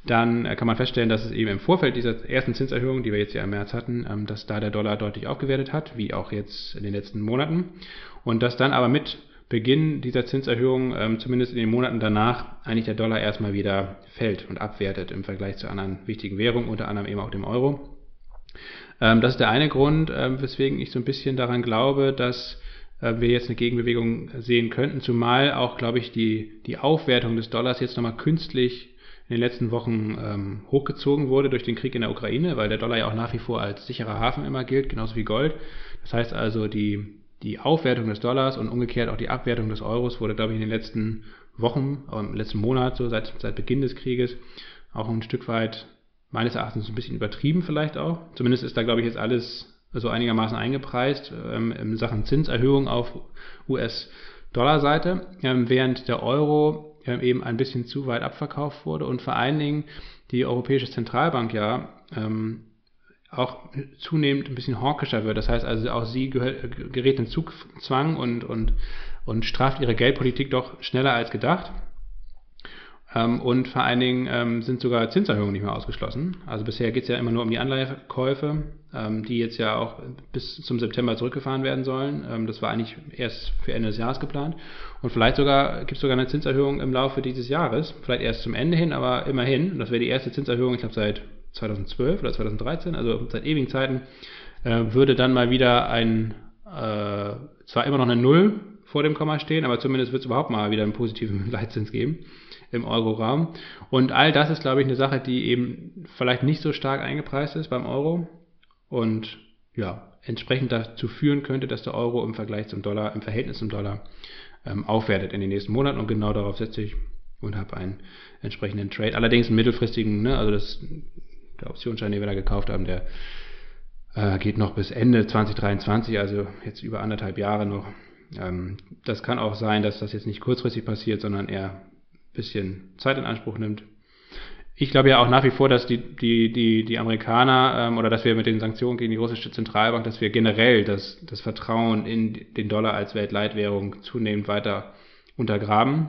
Speaker 1: dann äh, kann man feststellen, dass es eben im Vorfeld dieser ersten Zinserhöhung, die wir jetzt ja im März hatten, ähm, dass da der Dollar deutlich aufgewertet hat, wie auch jetzt in den letzten Monaten. Und dass dann aber mit Beginn dieser Zinserhöhung, ähm, zumindest in den Monaten danach, eigentlich der Dollar erstmal wieder fällt und abwertet im Vergleich zu anderen wichtigen Währungen, unter anderem eben auch dem Euro. Ähm, das ist der eine Grund, weswegen ich so ein bisschen daran glaube, dass äh, wir jetzt eine Gegenbewegung sehen könnten, zumal auch, glaube ich, die, die Aufwertung des Dollars jetzt nochmal künstlich in den letzten Wochen ähm, hochgezogen wurde durch den Krieg in der Ukraine, weil der Dollar ja auch nach wie vor als sicherer Hafen immer gilt, genauso wie Gold. Das heißt also, die, die Aufwertung des Dollars und umgekehrt auch die Abwertung des Euros wurde, glaube ich, in den letzten Wochen, im letzten Monat, so seit, seit Beginn des Krieges, auch ein Stück weit meines Erachtens ein bisschen übertrieben vielleicht auch. Zumindest ist da, glaube ich, jetzt alles so einigermaßen eingepreist ähm, in Sachen Zinserhöhung auf US-Dollar-Seite, ähm, während der Euro eben ein bisschen zu weit abverkauft wurde und vor allen Dingen die Europäische Zentralbank ja ähm, auch zunehmend ein bisschen hawkischer wird. Das heißt also, auch sie gerät in Zugzwang und, und, und straft ihre Geldpolitik doch schneller als gedacht. Ähm, und vor allen Dingen ähm, sind sogar Zinserhöhungen nicht mehr ausgeschlossen. Also bisher geht es ja immer nur um die Anleihekäufe, ähm, die jetzt ja auch bis zum September zurückgefahren werden sollen. Das war eigentlich erst für Ende des Jahres geplant. Und vielleicht sogar gibt es sogar eine Zinserhöhung im Laufe dieses Jahres. Vielleicht erst zum Ende hin, aber immerhin. Das wäre die erste Zinserhöhung, ich glaube, seit 2012 oder 2013, also seit ewigen Zeiten, äh, würde dann mal wieder ein, äh, zwar immer noch eine Null vor dem Komma stehen, aber zumindest wird es überhaupt mal wieder einen positiven Leitzins geben im Euro-Raum. Und all das ist, glaube ich, eine Sache, die eben vielleicht nicht so stark eingepreist ist beim Euro und ja, entsprechend dazu führen könnte, dass der Euro im Vergleich zum Dollar, im Verhältnis zum Dollar ähm, aufwertet in den nächsten Monaten und genau darauf setze ich und habe einen entsprechenden Trade. Allerdings einen mittelfristigen, ne, also das, der Optionsschein, den wir da gekauft haben, der äh, geht noch bis Ende 2023, also jetzt über anderthalb Jahre noch. Ähm, das kann auch sein, dass das jetzt nicht kurzfristig passiert, sondern eher bisschen Zeit in Anspruch nimmt. Ich glaube ja auch nach wie vor, dass die, die, die, die Amerikaner ähm, oder dass wir mit den Sanktionen gegen die russische Zentralbank, dass wir generell das, das Vertrauen in den Dollar als Weltleitwährung zunehmend weiter untergraben.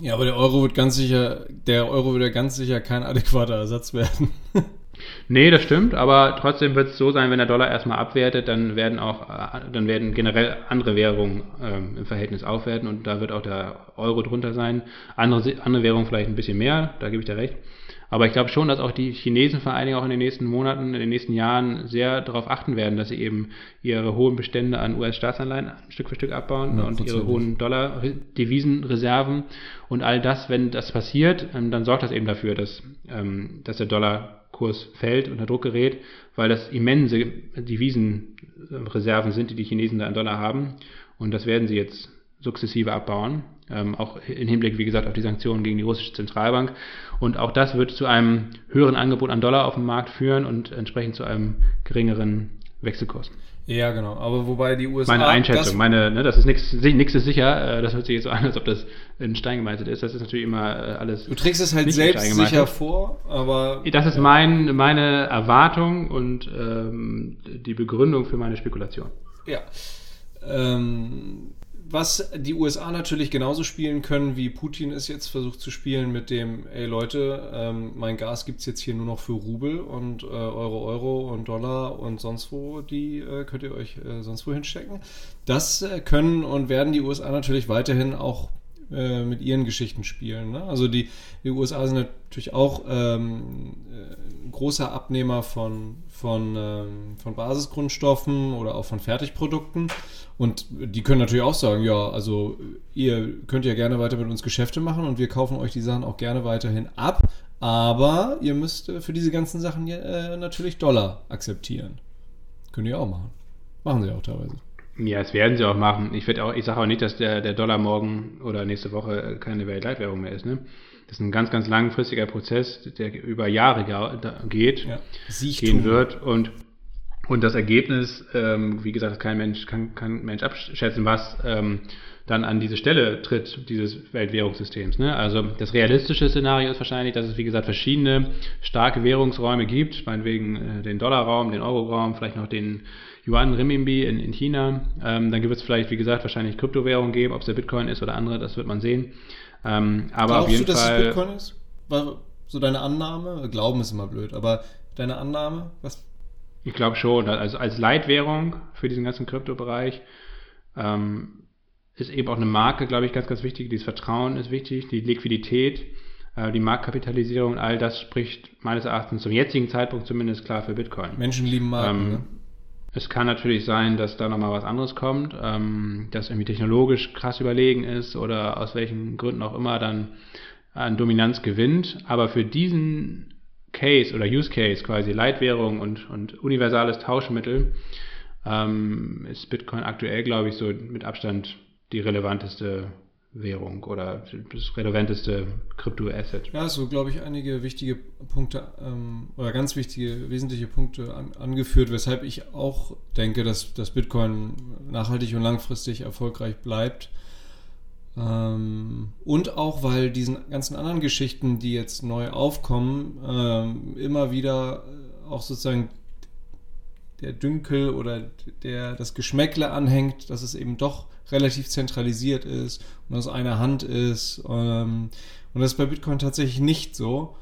Speaker 2: Ja, aber der Euro wird ganz sicher, der Euro wird ja ganz sicher kein adäquater Ersatz werden.
Speaker 1: Nee, das stimmt, aber trotzdem wird es so sein, wenn der Dollar erstmal abwertet, dann werden auch, äh, dann werden generell andere Währungen ähm, im Verhältnis aufwerten und da wird auch der Euro drunter sein. Andere, andere Währungen vielleicht ein bisschen mehr, da gebe ich dir recht. Aber ich glaube schon, dass auch die Chinesen vor allen Dingen auch in den nächsten Monaten, in den nächsten Jahren sehr darauf achten werden, dass sie eben ihre hohen Bestände an US-Staatsanleihen Stück für Stück abbauen ja, und ihre hohen Dollar-Devisenreserven und all das, wenn das passiert, ähm, dann sorgt das eben dafür, dass, ähm, dass der Dollar Kurs fällt, unter Druck gerät, weil das immense Devisenreserven sind, die die Chinesen da in Dollar haben. Und das werden sie jetzt sukzessive abbauen, ähm, auch im Hinblick, wie gesagt, auf die Sanktionen gegen die russische Zentralbank. Und auch das wird zu einem höheren Angebot an Dollar auf dem Markt führen und entsprechend zu einem geringeren Wechselkurs.
Speaker 2: Ja, genau. Aber wobei die USA.
Speaker 1: Meine Einschätzung, das, meine, ne, das ist nichts, nichts ist sicher. Äh, das hört sich jetzt so an, als ob das in Stein gemeißelt ist. Das ist natürlich immer äh, alles.
Speaker 2: Du trägst es halt selbst sicher vor, aber.
Speaker 1: Das ist mein, meine Erwartung und ähm, die Begründung für meine Spekulation.
Speaker 2: Ja. Ähm, was die USA natürlich genauso spielen können, wie Putin es jetzt versucht zu spielen mit dem, ey Leute, ähm, mein Gas gibt es jetzt hier nur noch für Rubel und äh, Euro, Euro und Dollar und sonst wo, die äh, könnt ihr euch äh, sonst wo hinstecken. Das äh, können und werden die USA natürlich weiterhin auch äh, mit ihren Geschichten spielen. Ne? Also die, die, USA sind natürlich auch ähm, äh, großer Abnehmer von, von, ähm, von Basisgrundstoffen oder auch von Fertigprodukten. Und die können natürlich auch sagen, ja, also ihr könnt ja gerne weiter mit uns Geschäfte machen und wir kaufen euch die Sachen auch gerne weiterhin ab, aber ihr müsst äh, für diese ganzen Sachen äh, natürlich Dollar akzeptieren. Können die auch machen. Machen sie auch teilweise.
Speaker 1: Ja, das werden sie auch machen. Ich, ich sage auch nicht, dass der, der Dollar morgen oder nächste Woche keine Weltleitwährung mehr ist. Ne? Das ist ein ganz, ganz langfristiger Prozess, der über Jahre geht, ja, gehen wird. Und, und das Ergebnis, ähm, wie gesagt, kein Mensch kann, kann Mensch abschätzen, was ähm, dann an diese Stelle tritt, dieses Weltwährungssystems. Ne? Also das realistische Szenario ist wahrscheinlich, dass es, wie gesagt, verschiedene starke Währungsräume gibt, meinetwegen äh, den Dollarraum, den Euroraum, vielleicht noch den Yuan Renminbi in, in China. Ähm, dann wird es vielleicht, wie gesagt, wahrscheinlich Kryptowährungen geben, ob es der Bitcoin ist oder andere, das wird man sehen. Ähm, aber Glaubst auf jeden du, dass Fall, es Bitcoin ist?
Speaker 2: War so deine Annahme? Glauben ist immer blöd, aber deine Annahme? Was?
Speaker 1: Ich glaube schon. Also als Leitwährung für diesen ganzen Kryptobereich ähm, ist eben auch eine Marke, glaube ich, ganz, ganz wichtig. Dieses Vertrauen ist wichtig, die Liquidität, äh, die Marktkapitalisierung, all das spricht meines Erachtens zum jetzigen Zeitpunkt zumindest klar für Bitcoin.
Speaker 2: Menschen lieben Marken. Ähm, ne?
Speaker 1: Es kann natürlich sein, dass da nochmal was anderes kommt, ähm, das irgendwie technologisch krass überlegen ist oder aus welchen Gründen auch immer dann an Dominanz gewinnt. Aber für diesen Case oder Use Case, quasi Leitwährung und, und universales Tauschmittel, ähm, ist Bitcoin aktuell, glaube ich, so mit Abstand die relevanteste Währung oder das relevanteste Kryptoasset.
Speaker 2: Ja, so glaube ich einige wichtige Punkte ähm, oder ganz wichtige, wesentliche Punkte an, angeführt, weshalb ich auch denke, dass, dass Bitcoin nachhaltig und langfristig erfolgreich bleibt. Ähm, und auch, weil diesen ganzen anderen Geschichten, die jetzt neu aufkommen, ähm, immer wieder auch sozusagen der Dünkel oder der das Geschmäckle anhängt, dass es eben doch relativ zentralisiert ist und aus einer Hand ist. Ähm, und das ist bei Bitcoin tatsächlich nicht so.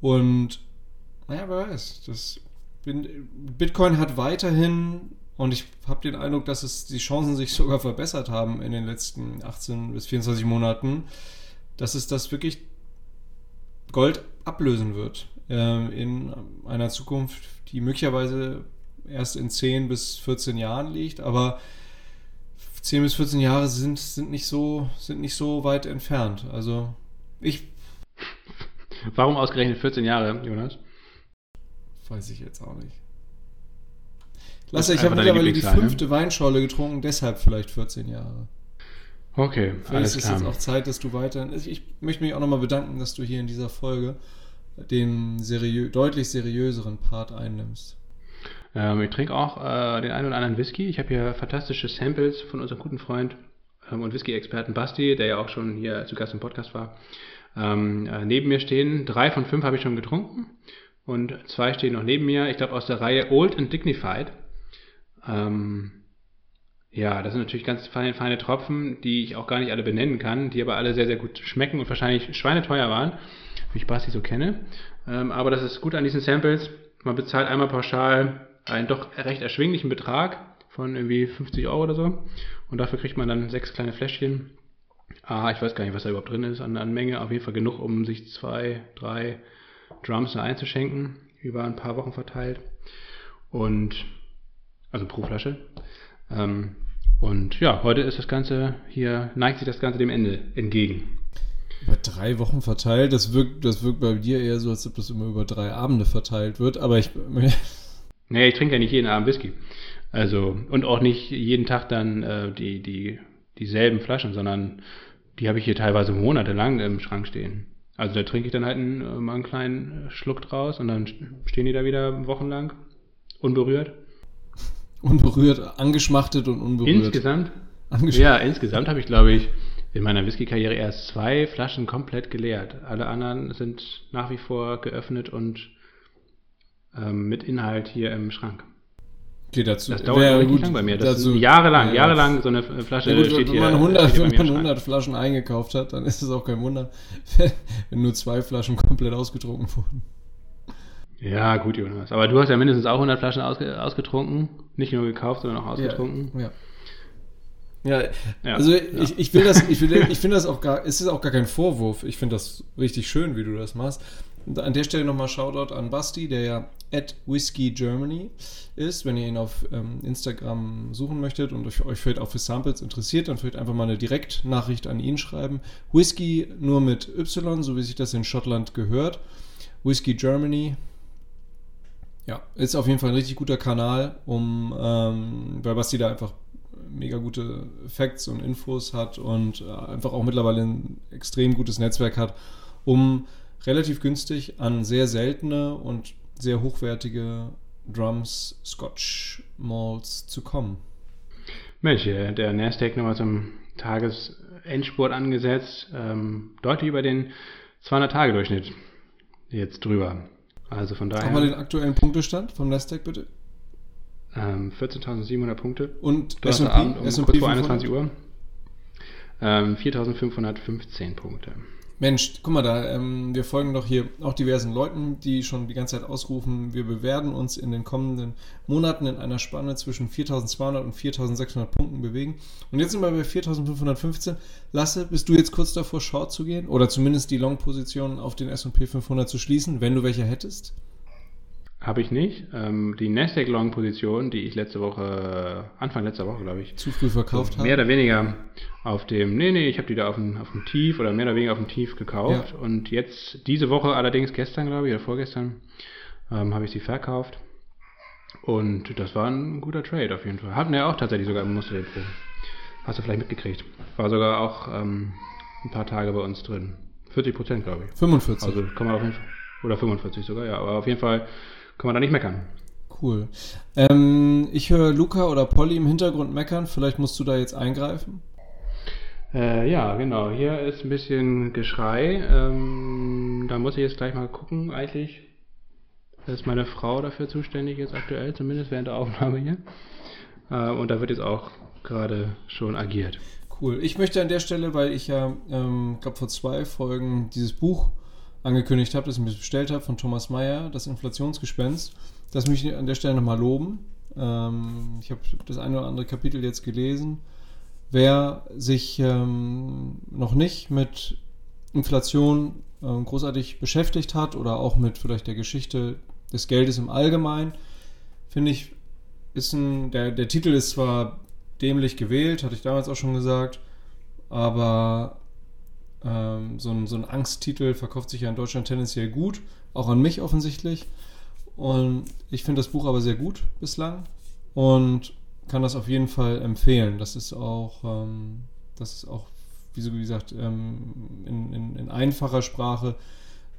Speaker 2: Und naja, wer weiß, das Bitcoin hat weiterhin, und ich habe den Eindruck, dass es die Chancen sich sogar verbessert haben in den letzten 18 bis 24 Monaten, dass es das wirklich Gold ablösen wird äh, in einer Zukunft, die möglicherweise erst in 10 bis 14 Jahren liegt, aber 10 bis 14 Jahre sind, sind, nicht so, sind nicht so weit entfernt. Also ich.
Speaker 1: Warum ausgerechnet 14 Jahre, Jonas?
Speaker 2: Weiß ich jetzt auch nicht. Lasse, ich habe mittlerweile die fünfte ne? Weinschorle getrunken, deshalb vielleicht 14 Jahre.
Speaker 1: Okay,
Speaker 2: Vielleicht alles ist klar. jetzt auch Zeit, dass du weiter. Ich, ich möchte mich auch nochmal bedanken, dass du hier in dieser Folge den seriö deutlich seriöseren Part einnimmst.
Speaker 1: Ähm, ich trinke auch äh, den einen oder anderen Whisky. Ich habe hier fantastische Samples von unserem guten Freund ähm, und Whisky-Experten Basti, der ja auch schon hier zu Gast im Podcast war, ähm, äh, neben mir stehen. Drei von fünf habe ich schon getrunken und zwei stehen noch neben mir. Ich glaube aus der Reihe Old and Dignified. Ähm, ja, das sind natürlich ganz feine, feine Tropfen, die ich auch gar nicht alle benennen kann, die aber alle sehr, sehr gut schmecken und wahrscheinlich schweineteuer waren, wie ich Basti so kenne. Ähm, aber das ist gut an diesen Samples. Man bezahlt einmal pauschal einen doch recht erschwinglichen Betrag von irgendwie 50 Euro oder so. Und dafür kriegt man dann sechs kleine Fläschchen. Ah, ich weiß gar nicht, was da überhaupt drin ist an, an Menge. Auf jeden Fall genug, um sich zwei, drei Drums da einzuschenken. Über ein paar Wochen verteilt. Und, also pro Flasche. Ähm, und ja, heute ist das Ganze hier, neigt sich das Ganze dem Ende entgegen.
Speaker 2: Über drei Wochen verteilt, das wirkt, das wirkt bei dir eher so, als ob das immer über drei Abende verteilt wird, aber ich.
Speaker 1: Nee, ich trinke ja nicht jeden Abend Whisky. Also, und auch nicht jeden Tag dann äh, die, die, dieselben Flaschen, sondern die habe ich hier teilweise monatelang im Schrank stehen. Also da trinke ich dann halt einen, äh, mal einen kleinen Schluck draus und dann stehen die da wieder wochenlang unberührt.
Speaker 2: Unberührt, angeschmachtet und unberührt.
Speaker 1: Insgesamt? Ja, insgesamt habe ich, glaube ich, in meiner Whisky-Karriere erst zwei Flaschen komplett geleert. Alle anderen sind nach wie vor geöffnet und ähm, mit Inhalt hier im Schrank.
Speaker 2: Okay, dazu
Speaker 1: das dauert wirklich gut, lang bei mir. Das dazu, jahrelang, ja, jahrelang so eine Flasche
Speaker 2: ja, gut, steht wenn hier. Man 100, wenn man 100 Flaschen eingekauft hat, dann ist es auch kein Wunder, wenn nur zwei Flaschen komplett ausgetrunken wurden.
Speaker 1: Ja, gut, Jonas. Aber du hast ja mindestens auch 100 Flaschen ausge ausgetrunken. Nicht nur gekauft, sondern auch ausgetrunken.
Speaker 2: Ja. ja. ja. also Ich, ich will das, ich, ich finde das auch gar, es ist auch gar kein Vorwurf. Ich finde das richtig schön, wie du das machst. Und an der Stelle nochmal Shoutout an Basti, der ja at Whiskey Germany ist. Wenn ihr ihn auf ähm, Instagram suchen möchtet und euch, euch vielleicht auch für Samples interessiert, dann vielleicht einfach mal eine Direktnachricht an ihn schreiben. Whisky nur mit Y, so wie sich das in Schottland gehört. Whisky Germany. Ja, ist auf jeden Fall ein richtig guter Kanal, um, ähm, weil Basti da einfach mega gute Facts und Infos hat und äh, einfach auch mittlerweile ein extrem gutes Netzwerk hat, um relativ günstig an sehr seltene und sehr hochwertige Drums, Scotch Malls zu kommen.
Speaker 1: Mensch, der Nasdaq nochmal zum Tagesendspurt angesetzt, ähm, deutlich über den 200-Tage-Durchschnitt jetzt drüber. Also von daher.
Speaker 2: Wir den aktuellen Punktestand vom Nasdaq bitte?
Speaker 1: Ähm, 14.700 Punkte.
Speaker 2: Und
Speaker 1: S&P um kurz vor 21 Uhr. Ähm, 4.515 Punkte.
Speaker 2: Mensch, guck mal da, ähm, wir folgen doch hier auch diversen Leuten, die schon die ganze Zeit ausrufen, wir bewerten uns in den kommenden Monaten in einer Spanne zwischen 4200 und 4600 Punkten bewegen. Und jetzt sind wir bei 4515. Lasse, bist du jetzt kurz davor, Short zu gehen? Oder zumindest die Long-Position auf den S&P 500 zu schließen, wenn du welche hättest?
Speaker 1: Habe ich nicht. Ähm, die Nasdaq Long Position, die ich letzte Woche, Anfang letzter Woche, glaube ich,
Speaker 2: zu früh verkauft
Speaker 1: habe. Mehr oder weniger auf dem, nee, nee, ich habe die da auf dem, auf dem Tief oder mehr oder weniger auf dem Tief gekauft. Ja. Und jetzt, diese Woche allerdings, gestern, glaube ich, oder vorgestern, ähm, habe ich sie verkauft. Und das war ein guter Trade auf jeden Fall. Hatten wir auch tatsächlich sogar im Musterdepot. Hast du vielleicht mitgekriegt. War sogar auch ähm, ein paar Tage bei uns drin. 40 Prozent, glaube ich.
Speaker 2: 45.
Speaker 1: Also kann man auf jeden Fall. Oder 45 sogar, ja. Aber auf jeden Fall kann man da nicht meckern.
Speaker 2: Cool. Ähm, ich höre Luca oder Polly im Hintergrund meckern. Vielleicht musst du da jetzt eingreifen.
Speaker 1: Äh, ja, genau. Hier ist ein bisschen Geschrei. Ähm, da muss ich jetzt gleich mal gucken, eigentlich. Ist meine Frau dafür zuständig jetzt aktuell, zumindest während der Aufnahme hier. Äh, und da wird jetzt auch gerade schon agiert.
Speaker 2: Cool. Ich möchte an der Stelle, weil ich ja, ähm, glaube vor zwei Folgen dieses Buch angekündigt habe, das ich mir bestellt habe von Thomas Mayer, das Inflationsgespenst. Das möchte ich an der Stelle nochmal loben. Ähm, ich habe das eine oder andere Kapitel jetzt gelesen. Wer sich ähm, noch nicht mit Inflation ähm, großartig beschäftigt hat oder auch mit vielleicht der Geschichte des Geldes im Allgemeinen, finde ich, ist ein, der, der Titel ist zwar dämlich gewählt, hatte ich damals auch schon gesagt, aber ähm, so, ein, so ein Angsttitel verkauft sich ja in Deutschland tendenziell gut, auch an mich offensichtlich. Und ich finde das Buch aber sehr gut bislang und kann das auf jeden Fall empfehlen. Das ist auch, ähm, das ist auch, wie so gesagt, ähm, in, in, in, einfacher Sprache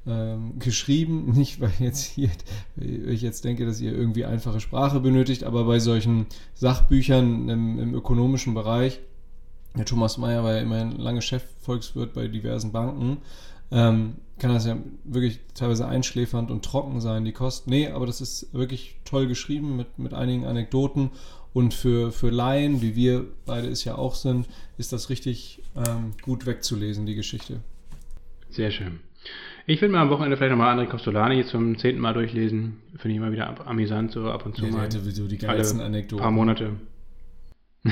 Speaker 2: ähm, geschrieben. Nicht, weil jetzt hier, ich jetzt denke, dass ihr irgendwie einfache Sprache benötigt, aber bei solchen Sachbüchern im, im ökonomischen Bereich der Thomas Mayer war ja immerhin lange Chefvolkswirt bei diversen Banken. Ähm, kann das ja wirklich teilweise einschläfernd und trocken sein, die Kosten. Nee, aber das ist wirklich toll geschrieben mit, mit einigen Anekdoten. Und für, für Laien, wie wir beide es ja auch sind, ist das richtig ähm, gut wegzulesen, die Geschichte.
Speaker 1: Sehr schön. Ich will mal am Wochenende vielleicht nochmal André Costolani zum zehnten Mal durchlesen. Finde ich immer wieder amüsant, so ab und zu ja, mal.
Speaker 2: Sowieso die geilsten Anekdoten.
Speaker 1: paar Monate.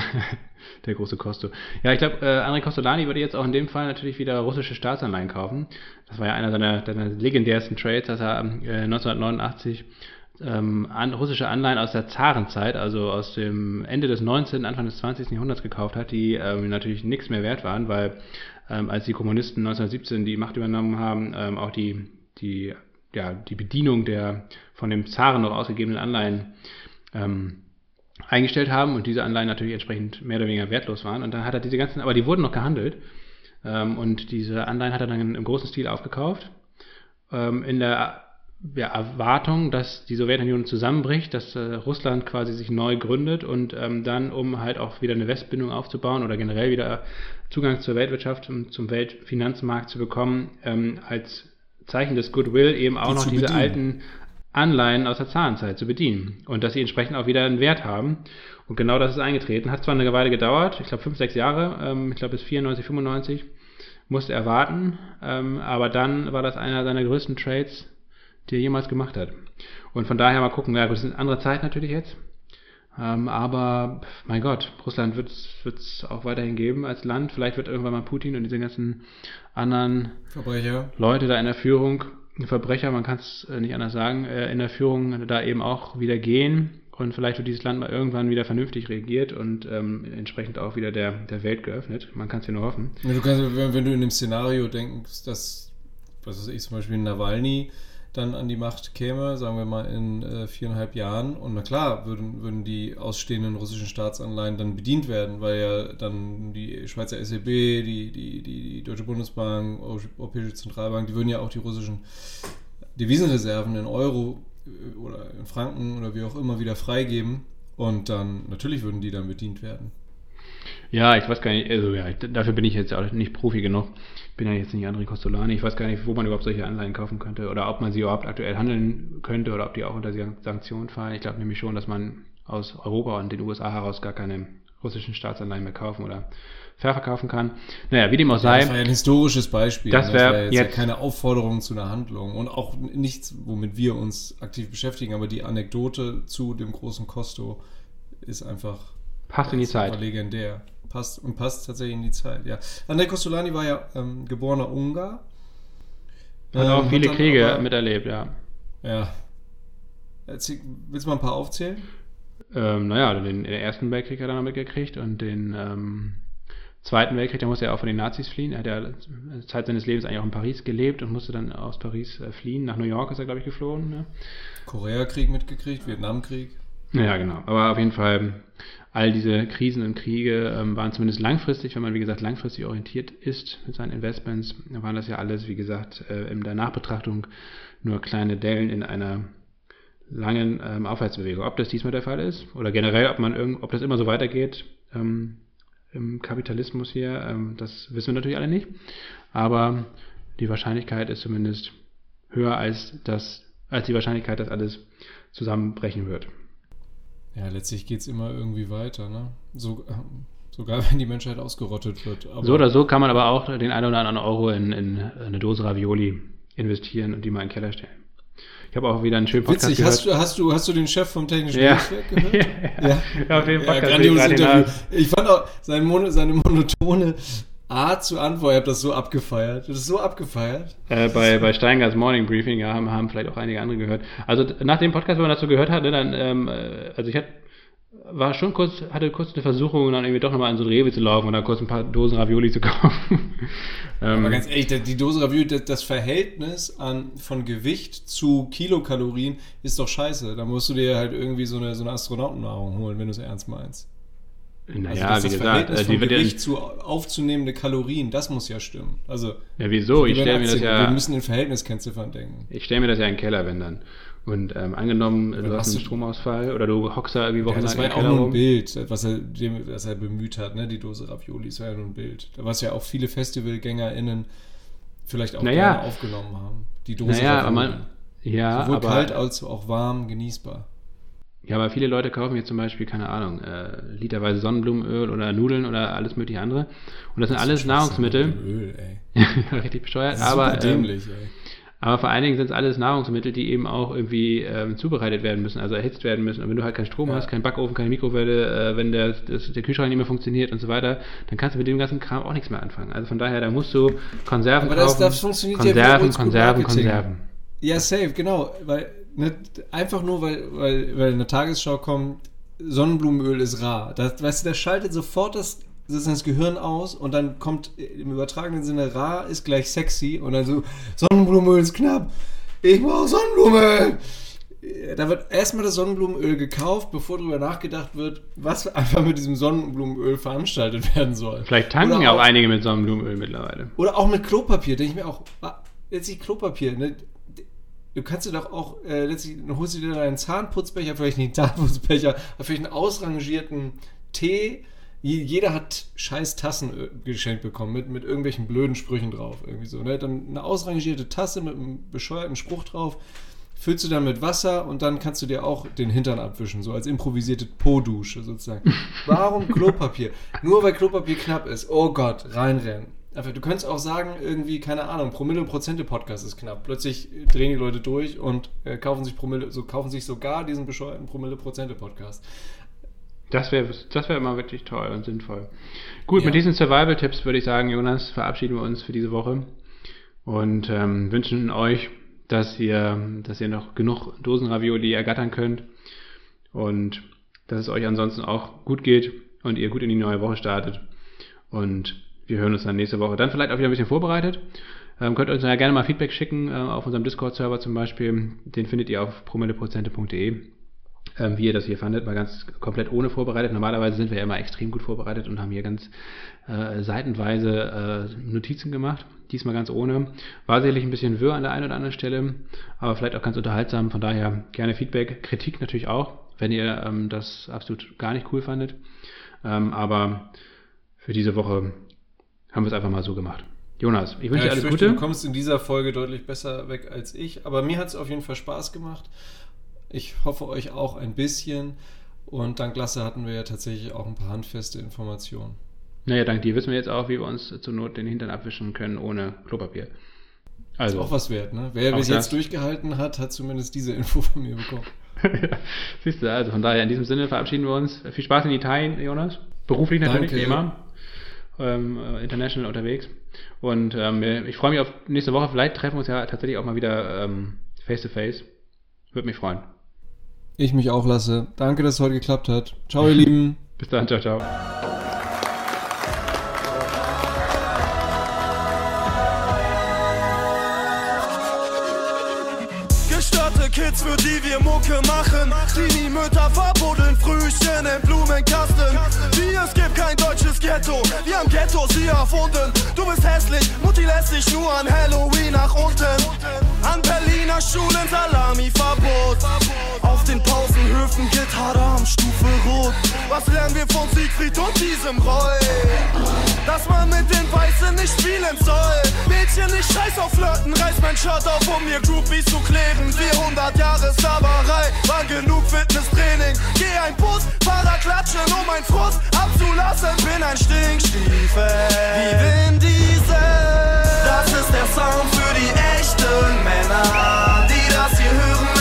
Speaker 1: Der große Costo. Ja, ich glaube, äh, André Costolani würde jetzt auch in dem Fall natürlich wieder russische Staatsanleihen kaufen. Das war ja einer seiner, seiner legendärsten Trades, dass er äh, 1989 ähm, an, russische Anleihen aus der Zarenzeit, also aus dem Ende des 19., Anfang des 20. Jahrhunderts gekauft hat, die ähm, natürlich nichts mehr wert waren, weil ähm, als die Kommunisten 1917 die Macht übernommen haben, ähm, auch die, die, ja, die Bedienung der von dem Zaren noch ausgegebenen Anleihen ähm, eingestellt haben und diese Anleihen natürlich entsprechend mehr oder weniger wertlos waren. Und dann hat er diese ganzen, aber die wurden noch gehandelt. Ähm, und diese Anleihen hat er dann im großen Stil aufgekauft. In der ja, Erwartung, dass die Sowjetunion zusammenbricht, dass äh, Russland quasi sich neu gründet und ähm, dann, um halt auch wieder eine Westbindung aufzubauen oder generell wieder Zugang zur Weltwirtschaft und zum Weltfinanzmarkt zu bekommen, ähm, als Zeichen des Goodwill eben auch die noch diese bedienen. alten Anleihen aus der Zahlenzeit zu bedienen und dass sie entsprechend auch wieder einen Wert haben. Und genau das ist eingetreten. Hat zwar eine Weile gedauert, ich glaube fünf, sechs Jahre, ähm, ich glaube bis 94, 95 musste er warten, ähm, aber dann war das einer seiner größten Trades, die er jemals gemacht hat. Und von daher mal gucken, ja, das sind andere Zeiten natürlich jetzt. Ähm, aber mein Gott, Russland wird es auch weiterhin geben als Land. Vielleicht wird irgendwann mal Putin und diese ganzen anderen
Speaker 2: Verbrecher.
Speaker 1: Leute da in der Führung Verbrecher, man kann es äh, nicht anders sagen, äh, in der Führung da eben auch wieder gehen und vielleicht wird dieses Land mal irgendwann wieder vernünftig regiert und ähm, entsprechend auch wieder der, der Welt geöffnet. Man kann es ja nur hoffen.
Speaker 2: Ja, du kannst, wenn, wenn, du in dem Szenario denkst, dass, was weiß ich, zum Beispiel Nawalny dann an die Macht käme, sagen wir mal in äh, viereinhalb Jahren. Und na klar, würden, würden die ausstehenden russischen Staatsanleihen dann bedient werden, weil ja dann die Schweizer SEB, die, die, die, Deutsche Bundesbank, Europäische Zentralbank, die würden ja auch die russischen Devisenreserven in Euro äh, oder in Franken oder wie auch immer wieder freigeben. Und dann, natürlich würden die dann bedient werden.
Speaker 1: Ja, ich weiß gar nicht, also ja, dafür bin ich jetzt auch nicht Profi genug. Ich bin ja jetzt nicht André Costolani. Ich weiß gar nicht, wo man überhaupt solche Anleihen kaufen könnte oder ob man sie überhaupt aktuell handeln könnte oder ob die auch unter Sanktionen fallen. Ich glaube nämlich schon, dass man aus Europa und den USA heraus gar keine russischen Staatsanleihen mehr kaufen oder verkaufen kann. Naja, wie dem auch sei.
Speaker 2: das war ja ein historisches Beispiel.
Speaker 1: Das wäre
Speaker 2: jetzt, jetzt ja keine Aufforderung zu einer Handlung und auch nichts, womit wir uns aktiv beschäftigen, aber die Anekdote zu dem großen Costo ist einfach
Speaker 1: passt in die Zeit.
Speaker 2: Legendär. Passt und passt tatsächlich in die Zeit, ja. Andrei Kostolani war ja ähm, geborener Ungar.
Speaker 1: Hat ähm, auch viele hat Kriege aber, miterlebt, ja.
Speaker 2: Ja. willst du mal ein paar aufzählen?
Speaker 1: Ähm, naja, den, den Ersten Weltkrieg hat er noch mitgekriegt und den ähm, Zweiten Weltkrieg, da musste er auch von den Nazis fliehen. Er hat ja Zeit seines Lebens eigentlich auch in Paris gelebt und musste dann aus Paris äh, fliehen. Nach New York ist er, glaube ich, geflohen. Ne?
Speaker 2: Koreakrieg mitgekriegt, Vietnamkrieg.
Speaker 1: Ja, genau. Aber auf jeden Fall, all diese Krisen und Kriege ähm, waren zumindest langfristig, wenn man, wie gesagt, langfristig orientiert ist mit seinen Investments, waren das ja alles, wie gesagt, äh, in der Nachbetrachtung nur kleine Dellen in einer langen ähm, Aufwärtsbewegung. Ob das diesmal der Fall ist oder generell, ob man irgend, ob das immer so weitergeht, ähm, im Kapitalismus hier. Ähm, das wissen wir natürlich alle nicht. Aber die Wahrscheinlichkeit ist zumindest höher als, das, als die Wahrscheinlichkeit, dass alles zusammenbrechen wird.
Speaker 2: Ja, letztlich geht es immer irgendwie weiter. Ne? So, sogar wenn die Menschheit ausgerottet wird.
Speaker 1: so oder so kann man aber auch den einen oder anderen Euro in, in eine Dose Ravioli investieren und die mal in den Keller stellen. Ich habe auch wieder einen schönen
Speaker 2: Podcast Witzig, gehört. Hast du, hast, du, hast du den Chef vom Technischen
Speaker 1: ja. Netzwerk gehört? ja, ja. ja, auf jeden Fall. Ja,
Speaker 2: grandioses Interview. Ich fand auch seine, Mon seine monotone Art zu antworten, ich habe das so abgefeiert. Das ist so abgefeiert.
Speaker 1: Äh, bei, bei Steingers Morning Briefing, ja, haben, haben vielleicht auch einige andere gehört. Also nach dem Podcast, wenn man so gehört hatte, dann, ähm, äh, also ich hatte war schon kurz, hatte kurz eine Versuchung, dann irgendwie doch nochmal an so ein Rewe zu laufen und da kurz ein paar Dosen Ravioli zu kaufen.
Speaker 2: ähm, Aber ganz ehrlich, die Dose Ravioli, das Verhältnis an, von Gewicht zu Kilokalorien ist doch scheiße. Da musst du dir halt irgendwie so eine, so eine Astronautennahrung holen, wenn du es ernst meinst.
Speaker 1: Naja, also
Speaker 2: wie gesagt, Verhältnis also die von Gewicht ja, zu aufzunehmende Kalorien, das muss ja stimmen. Also,
Speaker 1: ja, wieso? Ich stelle mir das ja.
Speaker 2: Wir müssen in Verhältniskennziffern denken.
Speaker 1: Ich stelle mir das ja in den Keller, wenn dann. Und ähm, angenommen, du hast einen Stromausfall oder du hockst da irgendwie
Speaker 2: Wochen ja, Das war ja auch nur ein Bild, was er, dem, was er bemüht hat, ne? die Dose Ravioli, das war ja nur ein Bild. Was ja auch viele FestivalgängerInnen vielleicht auch
Speaker 1: naja,
Speaker 2: gerne aufgenommen haben. Die Dose
Speaker 1: naja, Ravioli. Man, ja,
Speaker 2: Sowohl aber, kalt als auch warm, genießbar.
Speaker 1: Ja, aber viele Leute kaufen jetzt zum Beispiel, keine Ahnung, äh, literweise Sonnenblumenöl oder Nudeln oder alles mögliche andere. Und das sind das alles Nahrungsmittel. Öl, ey. richtig bescheuert. aber, dämlich, ähm, ey. Aber vor allen Dingen sind es alles Nahrungsmittel, die eben auch irgendwie ähm, zubereitet werden müssen, also erhitzt werden müssen. Und wenn du halt keinen Strom ja. hast, keinen Backofen, keine Mikrowelle, äh, wenn der, das, der Kühlschrank nicht mehr funktioniert und so weiter, dann kannst du mit dem ganzen Kram auch nichts mehr anfangen. Also von daher, da musst du Konserven
Speaker 2: Aber kaufen. das funktioniert
Speaker 1: Konserven, ja Konserven, Konserven.
Speaker 2: Ja, safe, genau. Weil ne, einfach nur, weil, weil, weil eine Tagesschau kommt, Sonnenblumenöl ist rar. Das, weißt du, das schaltet sofort das sozusagen das Gehirn aus und dann kommt im übertragenen Sinne rar ist gleich sexy und dann so Sonnenblumenöl ist knapp. Ich brauche Sonnenblumenöl. Da wird erstmal das Sonnenblumenöl gekauft, bevor darüber nachgedacht wird, was einfach mit diesem Sonnenblumenöl veranstaltet werden soll.
Speaker 1: Vielleicht tanken ja auch, auch, einige mit Sonnenblumenöl mittlerweile.
Speaker 2: Oder auch mit Klopapier, denke ich mir auch. Ah, letztlich Klopapier, ne? Du kannst dir doch auch, äh, letztlich holst du dir dann einen Zahnputzbecher, vielleicht nicht einen Zahnputzbecher, aber vielleicht einen ausrangierten Tee jeder hat scheiß Tassen äh, geschenkt bekommen mit, mit irgendwelchen blöden Sprüchen drauf. Irgendwie so. Ne? Dann eine ausrangierte Tasse mit einem bescheuerten Spruch drauf, füllst du dann mit Wasser und dann kannst du dir auch den Hintern abwischen, so als improvisierte Po-Dusche sozusagen. Warum Klopapier? Nur weil Klopapier knapp ist. Oh Gott, reinrennen. Du könntest auch sagen, irgendwie, keine Ahnung, Promille-Prozente-Podcast ist knapp. Plötzlich drehen die Leute durch und äh, kaufen sich Promille, so kaufen sich sogar diesen bescheuerten Promille-Prozente-Podcast.
Speaker 1: Das wäre das wär immer wirklich toll und sinnvoll. Gut, ja. mit diesen Survival-Tipps würde ich sagen, Jonas, verabschieden wir uns für diese Woche und ähm, wünschen euch, dass ihr, dass ihr noch genug Dosenravioli ergattern könnt und dass es euch ansonsten auch gut geht und ihr gut in die neue Woche startet. Und wir hören uns dann nächste Woche. Dann vielleicht auch wieder ein bisschen vorbereitet. Ähm, könnt uns ja gerne mal Feedback schicken äh, auf unserem Discord-Server zum Beispiel. Den findet ihr auf promilleprozente.de ähm, wie ihr das hier fandet, war ganz komplett ohne vorbereitet. Normalerweise sind wir ja immer extrem gut vorbereitet und haben hier ganz äh, seitenweise äh, Notizen gemacht. Diesmal ganz ohne. War sicherlich ein bisschen wirr an der einen oder anderen Stelle, aber vielleicht auch ganz unterhaltsam. Von daher gerne Feedback, Kritik natürlich auch, wenn ihr ähm, das absolut gar nicht cool fandet. Ähm, aber für diese Woche haben wir es einfach mal so gemacht. Jonas, ich wünsche ja, dir alles
Speaker 2: Gute. Du kommst in dieser Folge deutlich besser weg als ich, aber mir hat es auf jeden Fall Spaß gemacht. Ich hoffe euch auch ein bisschen. Und dank Lasse hatten wir ja tatsächlich auch ein paar handfeste Informationen.
Speaker 1: Naja, dank dir wissen wir jetzt auch, wie wir uns zur Not den Hintern abwischen können ohne Klopapier.
Speaker 2: Also. Ist auch was wert, ne? Wer bis jetzt durchgehalten hat, hat zumindest diese Info von mir bekommen.
Speaker 1: ja, siehst du, also von daher in diesem Sinne verabschieden wir uns. Viel Spaß in Italien, Jonas. Beruflich natürlich, Danke. wie immer. Ähm, äh, international unterwegs. Und ähm, ich freue mich auf nächste Woche. Vielleicht treffen wir uns ja tatsächlich auch mal wieder ähm, face to face. Würde mich freuen.
Speaker 2: Ich mich auch lasse. Danke, dass es heute geklappt hat. Ciao, ihr Lieben.
Speaker 1: Bis dann, ciao, ciao.
Speaker 3: Gestörte Kids, für die wir Mucke machen. Teenie-Mütter verbuddeln Frühchen im Blumenkasten. Ghetto. Wir haben Ghettos hier erfunden. Du bist hässlich, Mutti lässt sich nur an Halloween nach unten. An Berliner Schulen Salami-Verbot. Auf den Pausenhöfen gilt Haram, Stufe Rot. Was lernen wir von Siegfried und diesem Roy? Dass man mit den Weißen nicht spielen soll. Mädchen, nicht scheiß auf Flirten, reiß mein Shirt auf, um mir Groupies zu kleben. 400 Jahre Sklaverei, war genug Fitnesstraining. Geh ein Bus, Fahrer klatschen, um mein Frust abzulassen. Bin ein Stinkstiefel. Wie Vin Diesel. Das ist der Sound für die echten Männer, die das hier hören,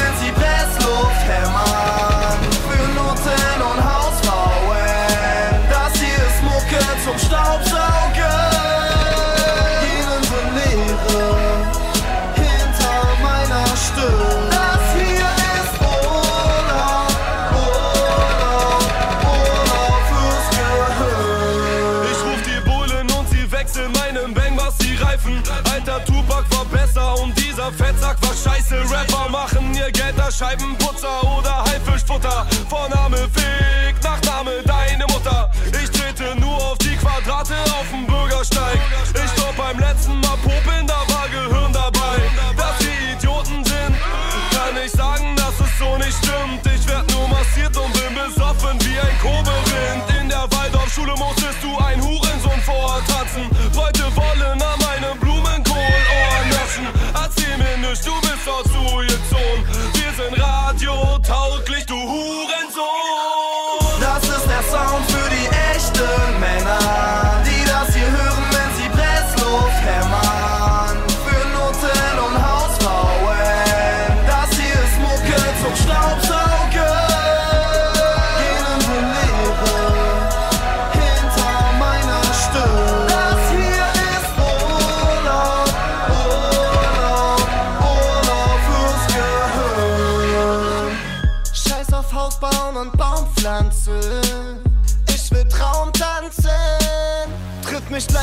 Speaker 4: Rapper machen ihr Geld als Scheibenputzer oder Haifischfutter. Vorname Fick, Nachname deine Mutter. Ich trete nur auf die Quadrate auf dem Bürgersteig. Ich glaub beim letzten Mal popeln, da war Gehirn dabei. Dass wir Idioten sind, kann ich sagen, dass es so nicht stimmt. Ich werd nur massiert und bin besoffen wie ein Kobewind. In der Waldorfschule musstest du ein Hurensohn vortanzen.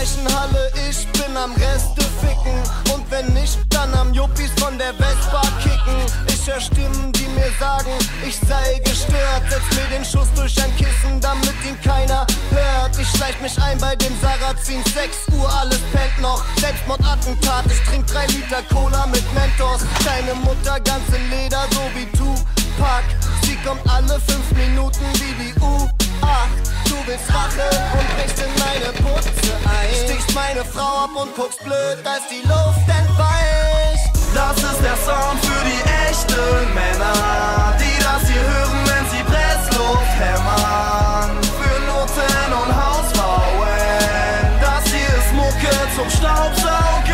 Speaker 3: Triff mich gleich in Halle, ich bin am Reste ficken. Und wenn nicht, dann am Juppies von der Vespa kicken. Ich hör Stimmen, die mir sagen, ich sei gestört. Setz mir den Schuss durch ein Kissen, damit ihn keiner hört. Ich schleich mich ein bei dem Sarrazin, 6 Uhr, alles pennt noch. Selbstmordattentat, ich trink 3 Liter Cola mit Mentos. Deine Mutter ganz in Leder, so wie Tupac. Sie kommt alle 5 Minuten wie die U8. Du willst Rache und brichst in meine Putze ein. Stichst meine Frau ab und guckst blöd, als die Luft entweicht. Das ist der Sound für die echten Männer, die das hier hören, wenn sie Pressluft hämmern. Für Noten und Hausfrauen, das hier ist Mucke zum Staubsaugen.